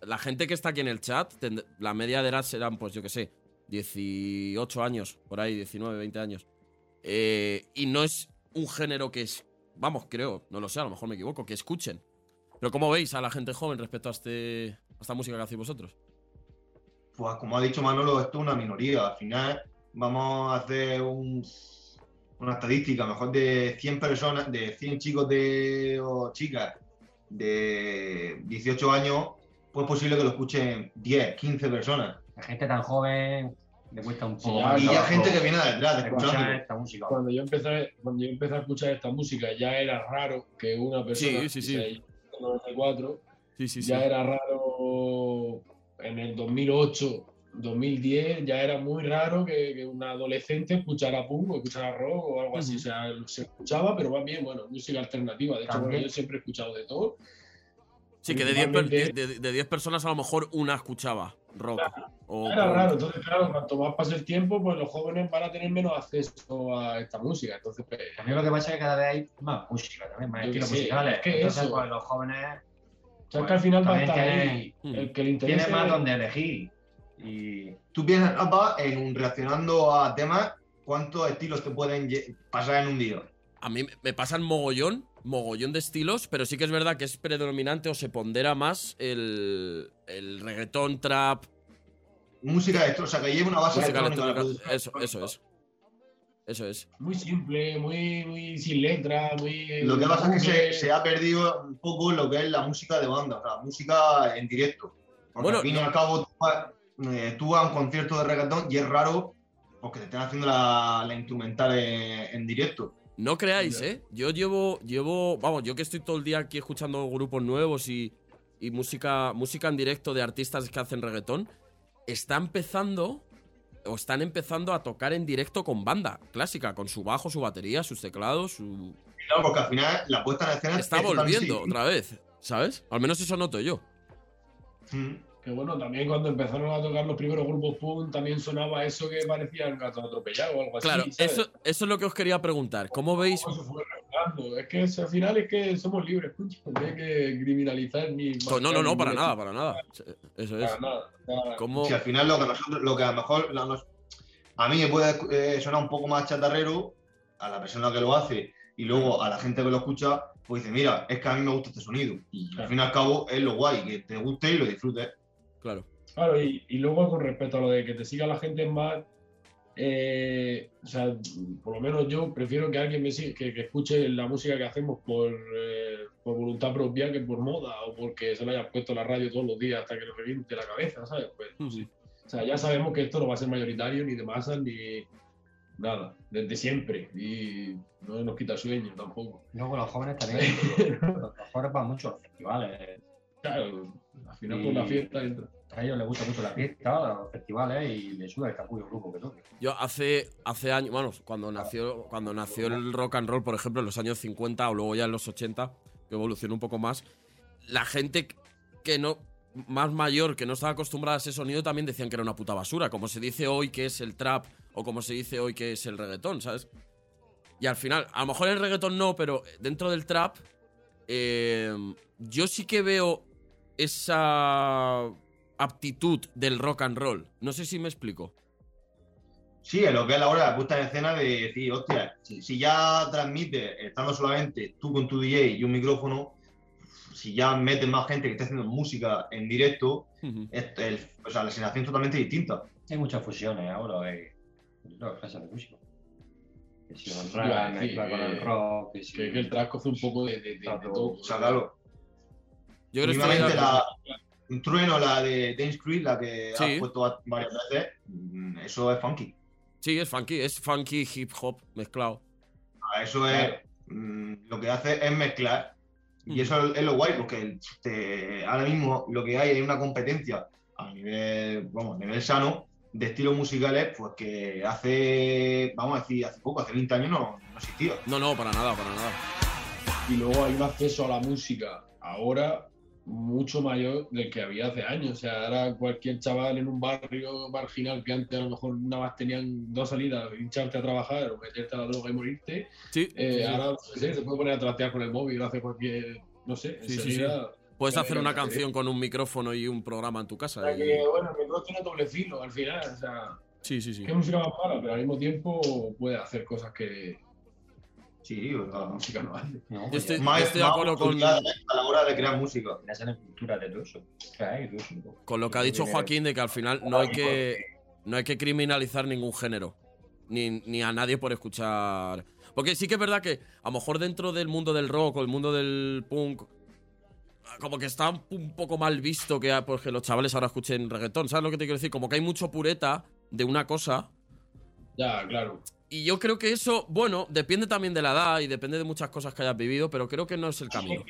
la gente que está aquí en el chat, la media de edad serán, pues yo qué sé, 18 años, por ahí, 19, 20 años. Eh, y no es un género que es, vamos, creo, no lo sé, a lo mejor me equivoco, que escuchen. Pero ¿cómo veis a la gente joven respecto a, este, a esta música que hacéis vosotros? Pues como ha dicho Manolo, esto es una minoría. Al final vamos a hacer un- una estadística, a lo mejor de 100 personas, de 100 chicos de, o chicas de 18 años, pues es posible que lo escuchen 10, 15 personas. La gente tan joven le cuesta un Sí, poco ya, más Y ya gente que viene detrás, escuchar escuchando. esta música. Cuando yo empecé, cuando yo empecé a escuchar esta música ya era raro que una persona Sí, sí, sí. o sea, yo en 94 Sí, sí, sí. ya era raro en el 2008 2010 ya era muy raro que, que un adolescente escuchara punk o escuchara rock o algo así. Ujú. O sea, se escuchaba, pero más bien, bueno, música alternativa. De hecho, bueno, yo siempre he escuchado de todo. Sí, que de 10 per- principalmente- de, de- de 10 personas a lo mejor una escuchaba rock. O, Era raro, entonces claro, cuanto más pase el tiempo, pues los jóvenes van a tener menos acceso a esta música. Entonces, pues, También lo que pasa es que cada vez hay más música también, más estilos musicales. es que Entonces, eso. pues los jóvenes o sea, que al final va a estar ahí el que le interese. tienen más donde elegir. Y Tú piensas, Rafa, en un reaccionando a temas, ¿cuántos estilos te pueden pasar en un día? A mí me pasan mogollón, mogollón de estilos, pero sí que es verdad que es predominante o se pondera más el, el reggaetón, trap, Música electrónica, o sea, que lleve una base música electrónica. Eso, eso es. Eso es. Muy simple, muy, muy sin letra, muy. Lo que pasa es que se, ha perdido un poco lo que es la música de banda, o sea, música en directo. Porque Bueno, al fin y no- al cabo, tú vas, eh, tú vas a un concierto de reggaetón y es raro porque te estén haciendo la, la instrumental en, en directo. No creáis. ¿eh? Yo llevo, llevo, vamos, yo que estoy todo el día aquí escuchando grupos nuevos y, y música, música en directo de artistas que hacen reggaetón, está empezando o están empezando a tocar en directo con banda clásica, con su bajo, su batería, sus teclados, su... Claro, porque al final la puesta en escena Está es volviendo otra vez, ¿sabes? Al menos eso noto yo. Mm. Que bueno, también cuando empezaron a tocar los primeros grupos punk, también sonaba eso que parecía un gato atropellado o algo así. Claro, ¿sabes? eso, eso es lo que os quería preguntar. ¿Cómo veis? ¿Cómo se fue? Es que eso, al final es que somos libres, coño. No hay que criminalizar ni. No, no, no, para nada, para nada. Eso es. Para nada. Si al final lo que, nosotros, lo que a lo mejor la- nos- a mí me puede eh, sonar un poco más chatarrero a la persona que lo hace y luego a la gente que lo escucha, pues dice, mira, es que a mí me gusta este sonido. Y al fin y al cabo es lo guay, que te guste y lo disfrutes. Claro. Claro, y, y luego con respecto a lo de que te siga la gente más. eh, o sea, por lo menos yo prefiero que alguien me siga, que, que escuche la música que hacemos por, eh, por voluntad propia que por moda o porque se lo hayan puesto en la radio todos los días hasta que le reviente la cabeza, ¿sabes? Pues, Ujú. O sea, ya sabemos que esto no va a ser mayoritario, ni de masas, ni nada, desde siempre. Y no nos quita sueño tampoco. Luego los jóvenes también. los, (laughs) los jóvenes van mucho a los festivales. Claro, al final Y- por la fiesta entra. A ellos les gusta mucho la fiesta, los festivales y les suda el capullo el grupo que toque. Yo hace, hace años, bueno, cuando nació, cuando nació el rock and roll, por ejemplo, en los años 50 o luego ya en los 80, que evolucionó un poco más, la gente que no, más mayor, que no estaba acostumbrada a ese sonido, también decían que era una puta basura, como se dice hoy que es el trap o como se dice hoy que es el reggaetón, ¿sabes? Y al final, a lo mejor el reggaetón no, pero dentro del trap, eh, yo sí que veo esa aptitud del rock and roll. No sé si me explico. Sí, es lo que es la hora de la puesta en escena de decir, hostia, si, si ya transmites estando solamente tú con tu DJ y un micrófono, si ya metes más gente que está haciendo música en directo, Ujú. es el- o sea, la sensación es totalmente distinta. Hay muchas fusiones ahora de de clases de música. Que si con el rock, que si... Que, que el trasco hace un poco de, de- de- de Claro, todo. O sea, claro, Yo creo que estoy la, un trueno, la de Dance Creed, la que Sí. has puesto varias veces, mm, eso es funky. Sí, es funky, es funky hip hop mezclado. Ah, Eso es mm, lo que hace es mezclar. Y Ujú. eso es, es lo guay, porque te- ahora mismo lo que hay es una competencia a nivel, vamos, a nivel sano de estilos musicales, pues que hace, vamos a decir, hace poco, hace 20 años no, no existía. No, no, para nada, para nada. Y luego hay un acceso a la música ahora mucho mayor del que había hace años. O sea, ahora cualquier chaval en un barrio marginal que antes a lo mejor nada más tenían dos salidas, hincharte a trabajar o meterte a la droga y morirte, Sí, eh, sí, sí. ahora no sé, se puede poner a trastear con el móvil, hace cualquier, no sé, Sí, sí, enseguida- puedes hacer una canción con un micrófono y un programa en tu O casa. sea y- que, bueno, el rock tiene doble filo al final. O sea, Sí, sí, sí. qué música más mala, pero al mismo tiempo puede hacer cosas que Sí, la música no hace. No, Yo pues estoy, ya- más, yo estoy de más acuerdo con, a la hora de crear música. ya salen cultura de todo eso. Que hay, todo eso. con lo que ha dicho Joaquín de que al final no hay que, no hay que criminalizar ningún género. Ni, ni a nadie por escuchar. Porque sí que es verdad que a lo mejor dentro del mundo del rock o el mundo del punk. Como que está un, un poco mal visto que, pues, que los chavales ahora escuchen reggaetón. ¿Sabes lo que te quiero decir? Como que hay mucho pureta de una cosa. Ya, claro. Y yo creo que eso, bueno, depende también de la edad y depende de muchas cosas que hayas vivido, pero creo que no es el camino.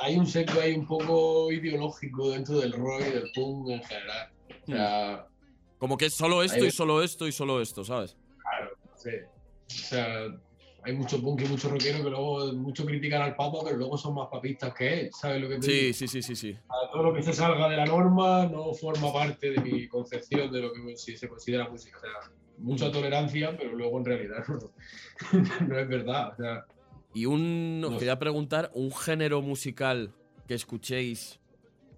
Hay un secto ahí un poco ideológico dentro del rock y del punk en general. O sea, Como que es solo esto y solo esto y solo esto, ¿sabes? claro, sé. O sea, hay mucho punk y mucho rockero que luego mucho critican al Papa, pero luego son más papistas que él, ¿sabes lo que te Sí, digo? sí, sí, sí, sí. A todo lo que se salga de la norma no forma parte de mi concepción de lo que si se considera música. O sea, mucha Mm. tolerancia, pero luego en realidad (laughs) no, no es verdad. O sea, Y un, os No. quería preguntar, ¿un género musical que escuchéis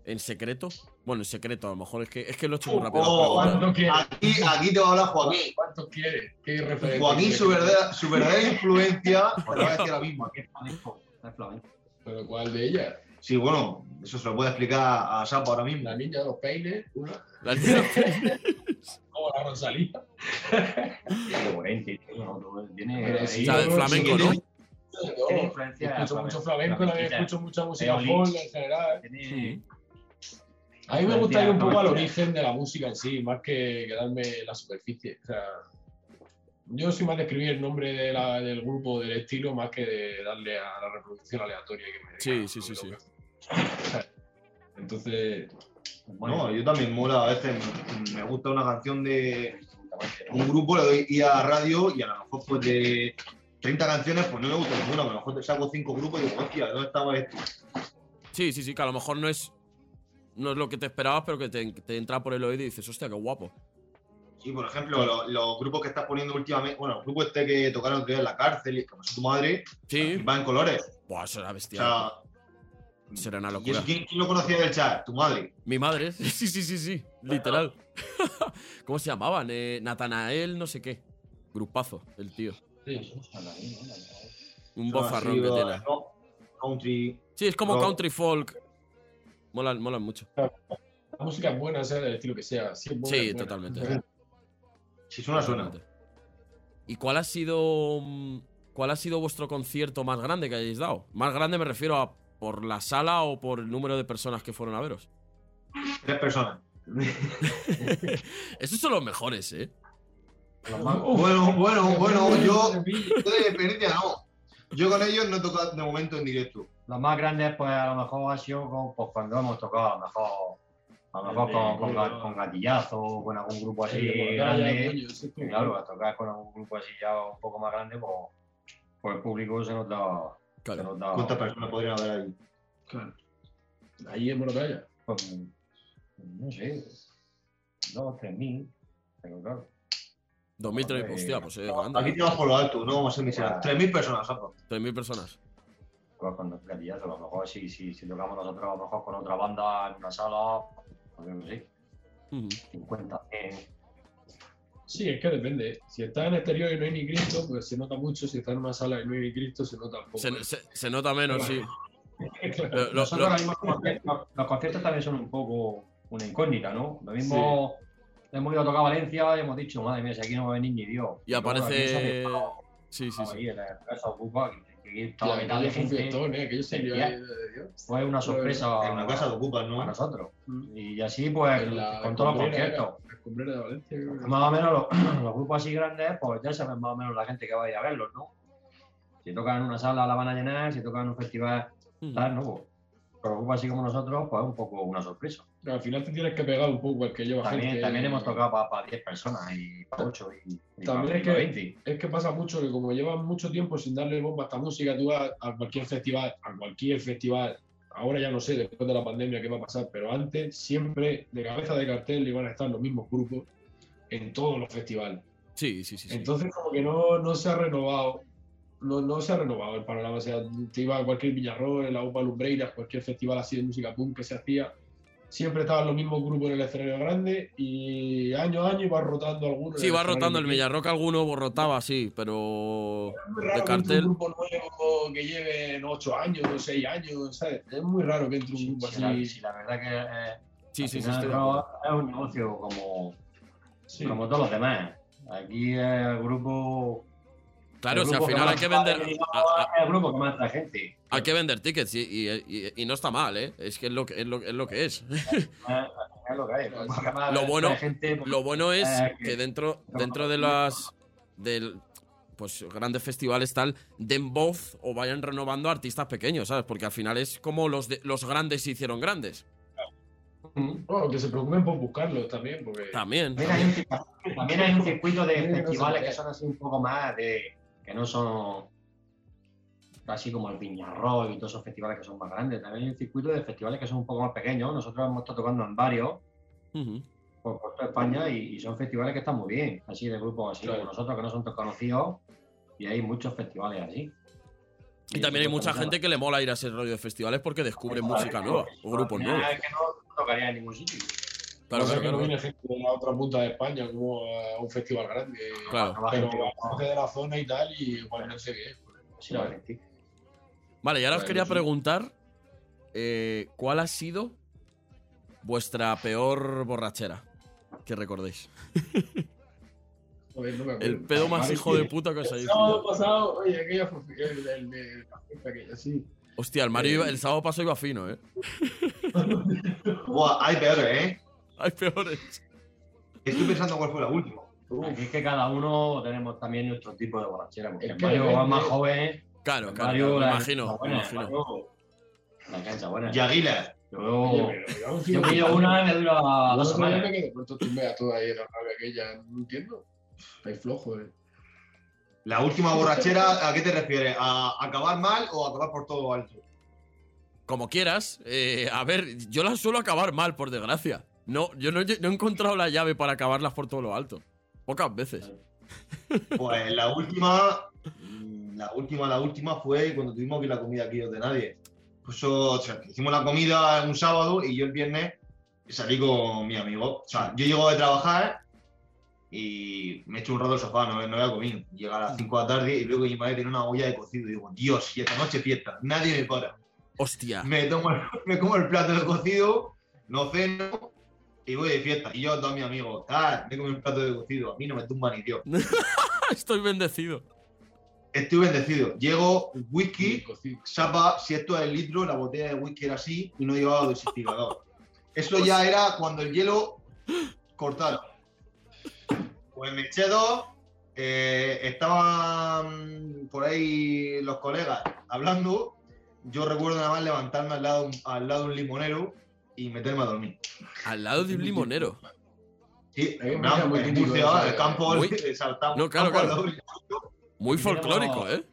en secreto? Bueno, en secreto, a lo mejor es que, es que lo he hecho muy rápido. Oh, ¿Cuánto? Aquí, aquí te va a hablar Joaquín. ¿Cuántos quieres? ¿Qué referencia Joaquín, su verdadera, su verdadera influencia, te voy a decir ahora mismo. Porque es flamenco, es flamenco. ¿Pero cuál de ellas? Sí, bueno, eso se lo puede explicar a Sapa ahora mismo. La niña de los peines, una, La niña- (laughs) como la Rosalía. Tiene flamenco, ¿no? tiene influencia escucho mucho flamenco, escucho mucha música folk en general. A mí me gusta ir un poco al origen de la música en sí, más que quedarme en la superficie. O sea, yo soy más de escribir el nombre de la- del grupo, del estilo, más que de darle a la reproducción aleatoria que me Sí, sí, sí, sí. (laughs) Entonces, No, yo también mola. A veces me gusta una canción de un grupo, le doy ir a radio y a lo mejor pues de 30 canciones, pues no me gusta ninguna. A lo mejor te saco 5 grupos y digo, hostia, ¿dónde estaba esto? Sí, sí, sí, que a lo mejor no es. No es lo que te esperabas, pero que te, te entra por el oído y dices, hostia, qué guapo. Sí, por ejemplo, los, los grupos que estás poniendo últimamente, bueno, el grupo este que tocaron día en la cárcel, y como es tu madre, Sí. va en colores. Buah, eso era O bestia. sea, Será una ¿y locura. eso quién, quién lo conocía del chat? Tu madre. Mi madre. (laughs) Sí, sí, sí, sí. Literal. (laughs) ¿Cómo se llamaban? Eh, Natanael, no sé qué. Grupazo, el tío. sí. Un o- tiene. no, country. Sí, es como no. country folk. Molan, molan mucho. La música es buena, sea del estilo que sea. Sí, es buena, Sí, buena. totalmente. Si suena, suena. ¿Y cuál ha sido. mm, ¿Cuál ha sido vuestro concierto más grande que hayáis dado? Más grande me refiero a por la sala o por el número de personas que fueron a veros. Tres personas. (laughs) Esos son los mejores, ¿eh? Bueno, bueno, bueno, yo, yo de experiencia no. Yo con ellos no he tocado de momento en directo. Los más grandes, pues a lo mejor ha sido con- pues, cuando hemos tocado, a lo mejor, a lo mejor con, con, ga- con gatillazo, con algún grupo así Sí, grande. coño, claro, a tocar con algún grupo así ya un poco más grande, pues, pues el público se nota. Claro. ¿Cuántas personas podrían haber ahí? Claro. Ahí en Morotalla. pues, no sé, dos, tres mil. Pero claro, 2003, Hombre, hostia, pues es Aquí grande. tiramos por lo alto, no vamos a ser miserables. 3.000 personas, Sapo. 3.000 personas. pues con el gatillazo, a lo mejor si, si, si tocamos nosotros a lo mejor con otra banda en una sala, pues no sé, Ujú. 50, 100. Sí, es que depende. Si está en exterior y no hay ni Cristo, pues se nota mucho. Si está en una sala y no hay ni Cristo, se nota un poco. Se, se- se nota menos, sí. Claro. (laughs) Lo- lo- Nosotros lo- ahora mismo los conciertos, también son un poco una incógnita, ¿no? Lo mismo hemos ido a tocar Valencia y hemos dicho, madre mía, si aquí no va a venir ni Dios. y luego aparece. hace estado Sí, sí, sí. ahí en la casa ocupa, que estaba mitad de gente. fiestón, ¿eh? Ya. de Dios. Fue una sorpresa En una casa de ocupas, a ¿no? nosotros. Y así, pues, la con todos los conciertos. Escombrera de Valencia. creo que- Más o menos los, (clears throat) los grupos así grandes, pues ya saben más o menos la gente que va a ir a verlos, ¿no? Si tocan en una sala la van a llenar, si tocan en un festival, Ujú. tal, ¿no? Pues, pero grupos así como nosotros, pues es un poco una sorpresa. Al final te tienes que pegar un poco el que lleva También, gente. también hemos tocado para 10 personas y para 8 y, y También pa' es que- 20. Es que pasa mucho que como llevas mucho tiempo sin darle bomba a esta música, tú vas a cualquier festival, a cualquier festival, ahora ya no sé después de la pandemia qué va a pasar, pero antes siempre de cabeza de cartel iban a estar los mismos grupos en todos los festivales. Sí, sí, sí. sí. Entonces como que no, no se ha renovado, no, no se ha renovado el panorama. O sea, te iba a cualquier Villarroel, la UPA Lumbreiras, cualquier festival así de música punk que se hacía, siempre estaban los mismos grupos en el escenario grande y año a año iba rotando algunos. Sí, va rotando el. Villarroca, alguno rotaba, sí, pero. Es muy de raro que entre un grupo nuevo que lleve 8 años o 6 años, ¿sabes? Es muy raro que entre un Sí, grupo sí, la, así. sí, la verdad que eh, Sí, sí, sí. es un negocio como, Sí. como todos los demás. Aquí el grupo. Claro, si al final hay que vender. el grupo que más gente. Hay que vender tickets y, y- y- y no está mal, ¿eh? Es que es lo que es. Lo, es, lo que es. Lo Lo bueno- pues, Lo bueno es Eh, que- dentro, dentro de las. Del, pues grandes festivales tal, den voz o vayan renovando a artistas pequeños, ¿sabes? Porque al final es como los, de- los grandes se hicieron grandes. Mm. Bueno, que se preocupen por buscarlos también, porque También. También hay, un, también hay un circuito de festivales que son así un poco más de. Que no son. así como el Viñarro y todos esos festivales que son más grandes. También hay un circuito de festivales que son un poco más pequeños. Nosotros hemos estado tocando en varios por, por toda España y, y son festivales que están muy bien, así de grupos así Claro. como nosotros que no son tan conocidos. Y hay muchos festivales así. Y también hay mucha gente que le mola ir a ese rollo de festivales porque descubre música nueva o grupos nuevos. Es que no tocaría en ningún sitio. Claro, no sé claro, que no viene gente de la otra punta de España como a un festival grande. Claro. Pero gente de la zona y tal, y igual no sé qué es. sí, va gente. Vale, y ahora os Bueno, quería preguntar eh, ¿cuál ha sido vuestra peor borrachera? Que recordéis. (laughs) Joder, no me acuerdo. El pedo más Vale, hijo de puta que os El hayáis sábado pillado. pasado, oye, aquella fue el, el de la fiesta aquella, sí. Hostia, el Mario iba- el sábado pasado iba fino, ¿eh? (laughs) Buah, hay peores, ¿eh? Hay peores. Estoy pensando cuál fue la última. Aquí es que cada uno tenemos también nuestro tipo de borrachera. Porque Es el que Mario depende. va más joven. Claro, claro, Mario, me la imagino, me buena, imagino. Mario, La cancha buena. Y Aguilar. Yo, Oye, pero yo pillo una y me dura Yo dos semanas. me quedé tumbea toda ahí en la nave aquella, no entiendo. Estáis flojo, eh. La última borrachera, ¿a qué te refieres? ¿A acabar mal o acabar por todo alto? Como quieras. eh, a ver, yo las suelo acabar mal, por desgracia. No, yo no, no he encontrado la llave para acabarlas por todo lo alto. Pocas veces. (laughs) Pues la última, mm, la última, la última fue cuando tuvimos aquí la comida aquí de nadie. Pues o sea, hicimos la comida un sábado y yo el viernes salí con mi amigo. O sea, yo llego de trabajar y me echo un rato al sofá, no, no había comido. Llega a las 5 de la tarde y luego mi madre tiene una olla de cocido. Y digo, Dios, y esta noche fiesta, nadie me para. Hostia. Me, tomo el- (laughs) me como el plato de cocido, no ceno y voy de fiesta. Y yo a todos mis amigos, tal, me como el plato de cocido. A mí no me tumba ni Dios. (laughs) Estoy bendecido. Estoy bendecido. Llego, whisky, chapa, si esto es el litro, la botella de whisky era así y no llevaba dosificador. (laughs) Eso ya era cuando el hielo cortaron. Pues me eché dos, eh, estaban por ahí los colegas hablando. Yo recuerdo nada más levantarme al lado, al lado de un limonero y meterme a dormir. Al lado de un limonero. Sí, me muy Murcia, el campo, muy- (laughs) saltamos. No, claro, claro. Muy folclórico, ¿eh?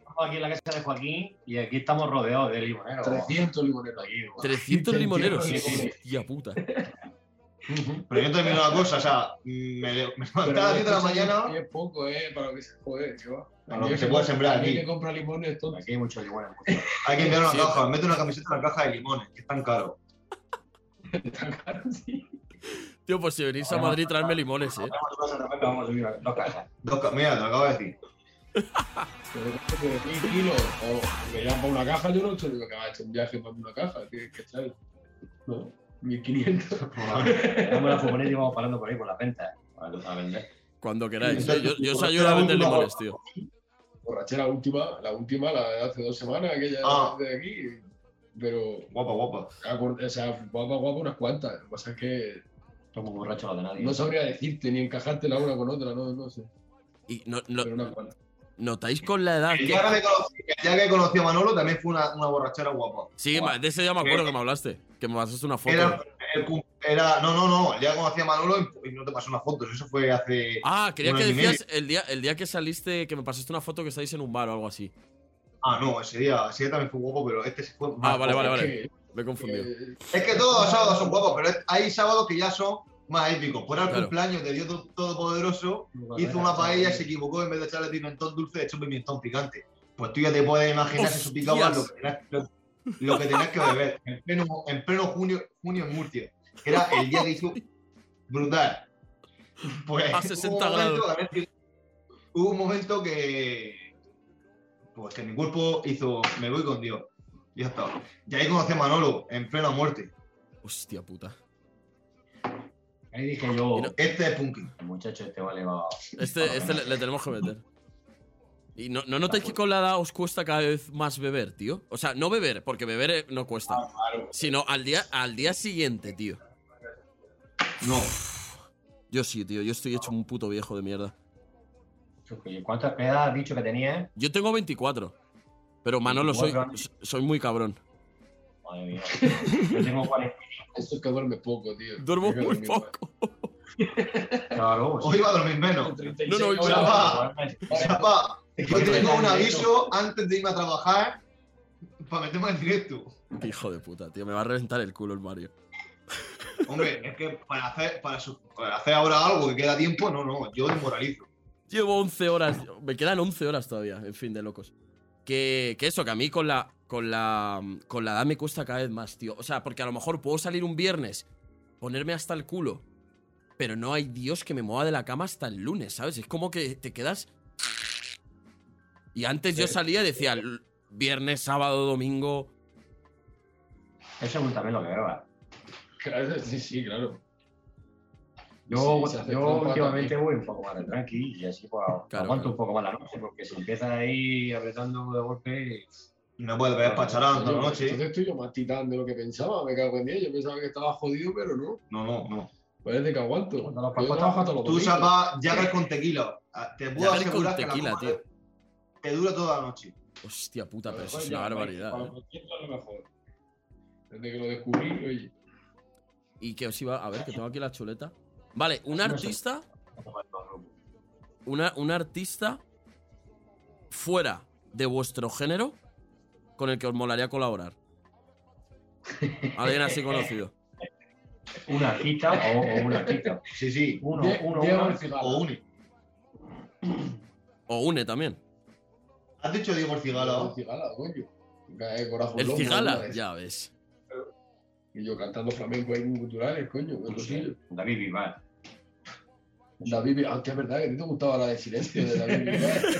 Estamos aquí en la casa de Joaquín y aquí estamos rodeados de limoneros. 300 limoneros aquí. 300 limoneros. limoneros. Hostia puta. Pero yo te digo una cosa, o sea, me, le- me levantaba a las 10 de la mañana. Es poco, eh, para lo que se chaval. Para lo que se puede sembrar Aquí aquí. que compra limones, tonto. Aquí hay muchos limones. Hay que enviar una Sí. caja, mete una camiseta en la caja de limones, que es tan caro. (laughs) Tan caro, sí. Tío, pues si venís a Madrid, traedme limones, ¿eh? Vamos a subir dos cajas. Mira, te lo acabo de decir. (laughs) Pero es que de 100 kilos, o me llaman para una caja, yo no he hecho digo que va a echar un viaje para una caja, tienes que echar. No, 1500. Damos (laughs) la furgoneta y vamos parando por ahí por la venta a a vender. Cuando queráis. Sí, ¿eh? Yo, yo os ayudo a vender limones, tío. Borrachera última, la última, la de hace dos semanas, aquella Ah. de aquí. Pero, Guapa, guapa. o sea, guapa, guapa unas cuantas. Lo que pasa es que Somos borrachos los de nadie. no sabría decirte ni encajarte la una con otra, no, no sé. Y no, no- Pero unas cuantas. notáis con la edad El que. día que, conocí, el día que conocí a Manolo también fue una, una borrachera guapa. Sí, ma- de ese ya me acuerdo que me hablaste. Que me pasaste una foto. Era, el era- no, no, no. El día que conocí a Manolo y, no te pasé unas fotos. Eso fue hace. Ah, quería que decías el día, el día que saliste, que me pasaste una foto que estáis en un bar o algo así. Ah, no, ese día, ese día también fue guapo, pero este sí fue más Ah, vale, vale, vale. Que- Me he confundido. que- Es que todos los sábados son guapos, pero hay sábados que ya son más épicos. Por el Claro. cumpleaños de Dios to- Todopoderoso, hizo una paella, se equivocó, en vez de echarle pimentón dulce, echó pimentón picante. Pues tú ya te puedes imaginar que eso picaba lo que, tenías, lo, lo que tenías que beber. En pleno, en pleno junio, junio en Murcia. Que era el día que hizo brutal. Pues A 60 hubo un momento, grados. a ver si- hubo un momento que. Pues que mi cuerpo hizo. Me voy con Dios. Y ya está. Y ahí conocí a Manolo, en plena muerte. Hostia puta. Ahí dije yo, Este es Punky. muchacho este vale va. Este, este le, le tenemos que meter. ¿Y no, no notáis que con la edad os cuesta cada vez más beber, tío? O sea, no beber, porque beber eh, no cuesta. Claro. Sino al día, al día siguiente, tío. No. Yo sí, tío. Yo estoy hecho un puto viejo de mierda. ¿Cuántas edad has dicho que tenías? Yo tengo 24. Pero Manolo, soy, 24 años. soy muy cabrón. Madre mía. Yo tengo 40. Esto es que duerme poco, tío. Duermo muy poco. Claro, Hoy iba a dormir menos. 36 No, no, ya va. Chapa, yo tengo un aviso antes de irme a trabajar para meterme en directo. Hijo de puta, tío. Me va a reventar el culo el Mario. Hombre, es que para hacer, para, su- para hacer ahora algo que queda tiempo, no, no, yo desmoralizo. Llevo 11 horas. Me quedan 11 horas todavía. En fin, de locos. Que, que eso, que a mí con la, con, la, con la edad me cuesta cada vez más, tío. O sea, porque a lo mejor puedo salir un viernes, ponerme hasta el culo, pero no hay Dios que me mueva de la cama hasta el lunes, ¿sabes? Es como que te quedas... Y antes yo salía y decía, "L- viernes, sábado, domingo... Es según también lo que bebas. Claro, sí, sí, claro. Yo, Sí, últimamente también. voy un poco más de tranqui y así pues, Claro, aguanto claro. un poco más la noche, porque si empieza ahí apretando de golpe, No puedes ver pacharán toda la Entonces noche. estoy yo más titán de lo que pensaba, me cago en Dios. Yo pensaba que estaba jodido, pero no. No, no, no. Parece que aguanto. Cuando los Yo trabajo hasta los Tú sacas Jagger con tequila. Ah, Te puedo Jagger con asegurar que la tequila, tío. te dura toda la noche. Hostia puta, pero eso mejor es una Mike, barbaridad. Para ¿eh? los conciertos a lo mejor. Desde que lo descubrí, oye. Y que os iba. A ver, que tengo aquí la chuleta. Vale, un artista. Una, un artista fuera de vuestro género con el que os molaría colaborar. (laughs) Alguien así conocido. una artista o, o una artista. Sí, sí. Uno, Die- uno, uno. O uni. O une también. ¿Has dicho Diego el Cigala? El Cigala, coño. El cigala, ya ves. Y yo cantando flamenco ahí en culturales, coño. David Bisbal. David, aunque es verdad que a ti te gustaba la de silencio de David Bisbal. (laughs)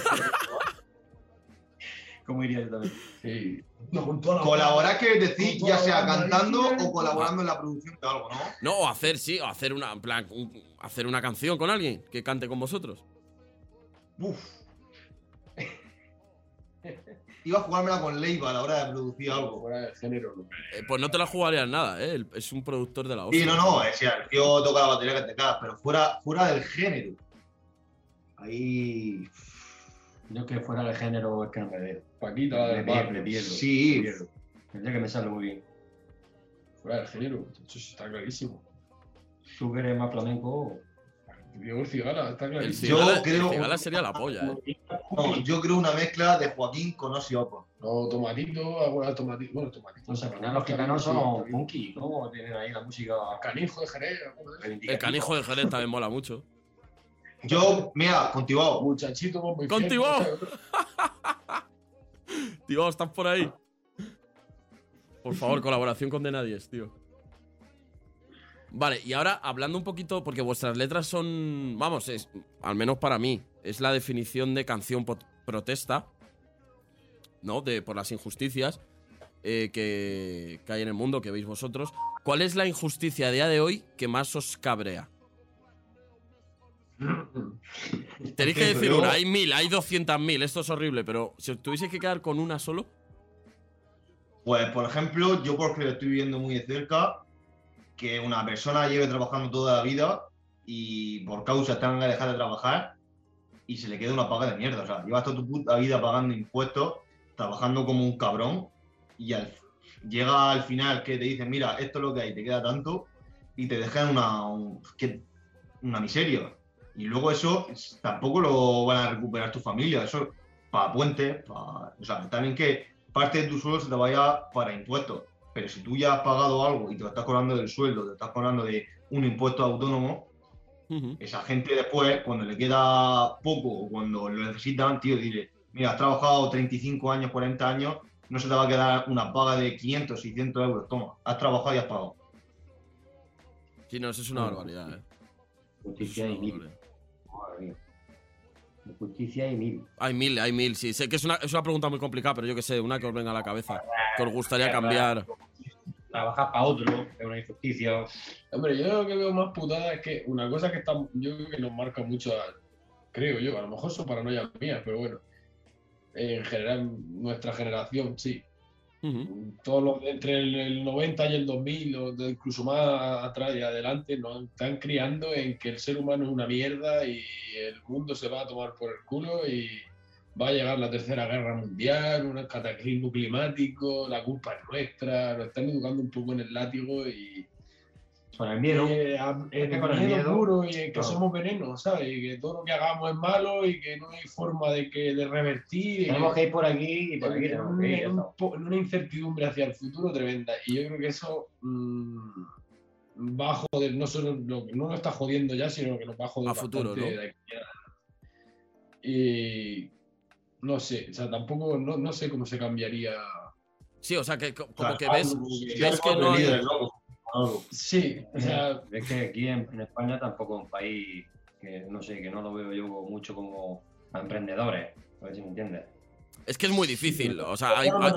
¿Cómo iría yo también? Sí. No, con toda la- Colaborar quiere decir ya sea cantando o colaborando en la producción de algo, ¿no? No, o hacer, sí, o hacer una. En plan, un- hacer una canción con alguien que cante con vosotros. Uf. Iba a jugármela con Leiva a la hora de producir algo. Fuera del género, no. Eh, pues no te la jugarías nada, ¿eh? Es un productor de la hostia. Sí, no, no, es el tío toca la batería que te cagas, pero fuera, fuera del género. Ahí. Yo que fuera de género es que no me veo. Paquita, del pierdo, le pierdo. Sí. le pierdo. Tendría que me sale muy bien. Fuera del género. Eso está clarísimo. Tú que eres más flamenco. El Cigala, está El cigala, creo- el cigala sería la polla, ¿eh? No, yo creo una mezcla de Joaquín con Ozzy Osbourne. No, tomatito, alguna tomatito. Bueno, tomatito. No sé, al final los gitanos son funky, ¿no? Tienen ahí la música. Canijo de Jerez. El canijo de Jerez también mola mucho. Yo, mira, contigo. Muchachito, bombo y Contigo. Tío, ¿estás por ahí? Por favor, colaboración con De Nadies, tío. Vale, y ahora hablando un poquito, porque vuestras letras son, vamos, es, al menos para mí, es la definición de canción protesta, ¿no? De, por las injusticias eh, que, que hay en el mundo, que veis vosotros. ¿Cuál es la injusticia a día de hoy que más os cabrea? (laughs) Tenéis que decir una, hay mil, hay doscientas mil, esto es horrible, pero si os tuvieseis que quedar con una solo, Pues, por ejemplo, yo porque lo estoy viviendo muy de cerca, que una persona lleve trabajando toda la vida y por causa tenga que dejar de trabajar y se le quede una paga de mierda. O sea, llevas toda tu puta vida pagando impuestos, trabajando como un cabrón y al- llega al final que te dicen, mira, esto es lo que hay, te queda tanto y te dejan una, una miseria. Y luego eso es- tampoco lo van a recuperar tu familia, eso para puentes, para... O sea, también que parte de tu sueldo se te vaya para impuestos. Pero si tú ya has pagado algo y te lo estás cobrando del sueldo, te estás cobrando de un impuesto autónomo, esa gente después, cuando le queda poco o cuando lo necesitan, tío, dile, mira, has trabajado 35 años, 40 años, no se te va a quedar una paga de 500, 600 euros. Toma, has trabajado y has pagado. sí, no, eso es una barbaridad, ¿eh? Es Justicia una y mil. barbaridad. Madre mía. Justicia y mil. Hay mil, hay mil, sí. Sé que es una, es una pregunta muy complicada, pero yo que sé, una que os venga a la cabeza. Que os gustaría cambiar. Trabajar para otro es una injusticia. Hombre, yo lo que veo más putada es que una cosa que está, yo creo que nos marca mucho, a- creo yo, a lo mejor son paranoias mías, pero bueno, en general nuestra generación, sí. Todos los entre el, el 90 y el 2000, o incluso más atrás y adelante, nos están criando en que el ser humano es una mierda y el mundo se va a tomar por el culo y va a llegar la tercera guerra mundial, un cataclismo climático, la culpa es nuestra, nos están educando un poco en el látigo y Con el miedo. eh, a- en que el con el miedo miedo- puro y que Claro. somos venenos, ¿sabes? Y que todo lo que hagamos es malo y que no hay forma de que de revertir. Tenemos que ir por aquí y por aquí tenemos que ir. un- una incertidumbre hacia el futuro tremenda. Y yo creo que eso mm, va a joder, no solo lo, no lo está jodiendo ya, sino que nos va a joder A futuro, ¿no? de aquí a- Y no sé, o sea, tampoco, no, no sé cómo se cambiaría. Sí, o sea, que O como sea, que ves, ves que no hay- Algo. Sí, o sea, Es que aquí en, en España tampoco es un país que no sé, que no lo veo yo mucho como a emprendedores. A ver si me entiendes. Es que es muy difícil. O sea, hay- hay-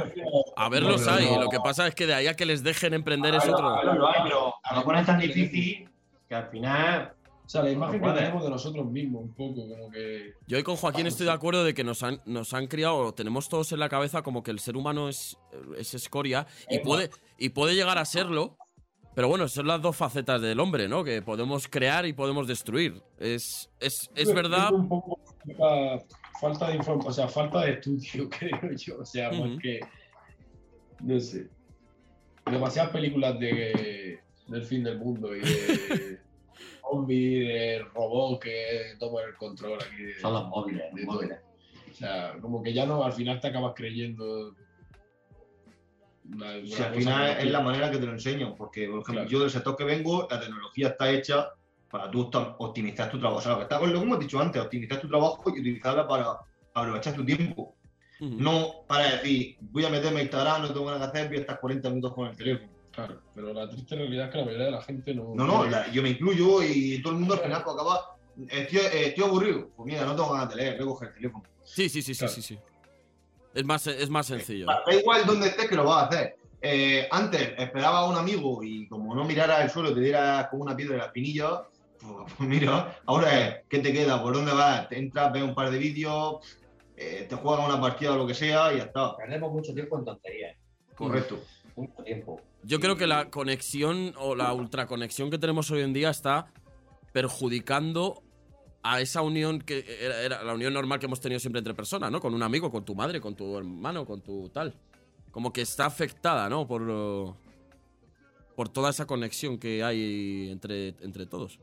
a verlos hay. Lo que pasa es que de ahí a que les dejen emprender es otro. lo hay, pero lo ponen tan difícil que al final O sea, la imagen que tenemos de nosotros mismos, un poco, como que. Yo hoy con Joaquín estoy de acuerdo de que nos han, nos han criado, o tenemos todos en la cabeza como que el ser humano es, es escoria y Es puede, y puede llegar a serlo. Pero bueno, son las dos facetas del hombre, ¿no? Que podemos crear y podemos destruir. Es, es, es verdad. Un poco falta, falta de información, o sea, falta de estudio, (laughs) creo yo. O sea, Ujú. porque. No sé. Demasiadas películas de, del fin del mundo y de (laughs) zombies, de robots que toman el control aquí. de- Son los móviles, de móviles. O sea, como que ya no, al final te acabas creyendo. Si al final es la manera que te lo enseño, porque por ejemplo, Claro. yo del sector que vengo, la tecnología está hecha para tú optimizar tu trabajo. O sea, lo que está con lo que hemos dicho antes, optimizar tu trabajo y utilizarla para aprovechar tu tiempo. Ujú. No para decir, voy a meterme a Instagram, no tengo nada que hacer, voy a estar 40 minutos con el teléfono. Claro, pero la triste realidad es que la mayoría de la gente no. No, no, la- yo me incluyo y todo el mundo al final acaba. Estoy, eh, estoy aburrido. Pues mira, no tengo ganas de leer, voy a coger el teléfono. Sí, sí, sí, sí, Claro. sí, sí. Es más, es más sencillo. Da igual dónde estés que lo vas a hacer. Eh, antes esperaba a un amigo y como no mirara el suelo, te diera con una piedra en la espinilla, pues, pues mira, ahora es, ¿qué te queda? ¿Por dónde vas? Te entras, ves un par de vídeos, eh, te juegas una partida o lo que sea y ya está. Perdemos mucho tiempo en tonterías. Correcto. Mucho tiempo. Yo creo que la conexión o la ultraconexión que tenemos hoy en día está perjudicando a esa unión que era, era la unión normal que hemos tenido siempre entre personas, ¿no? Con un amigo, con tu madre, con tu hermano, con tu tal. Como que está afectada, ¿no? Por, lo- por toda esa conexión que hay entre, entre todos.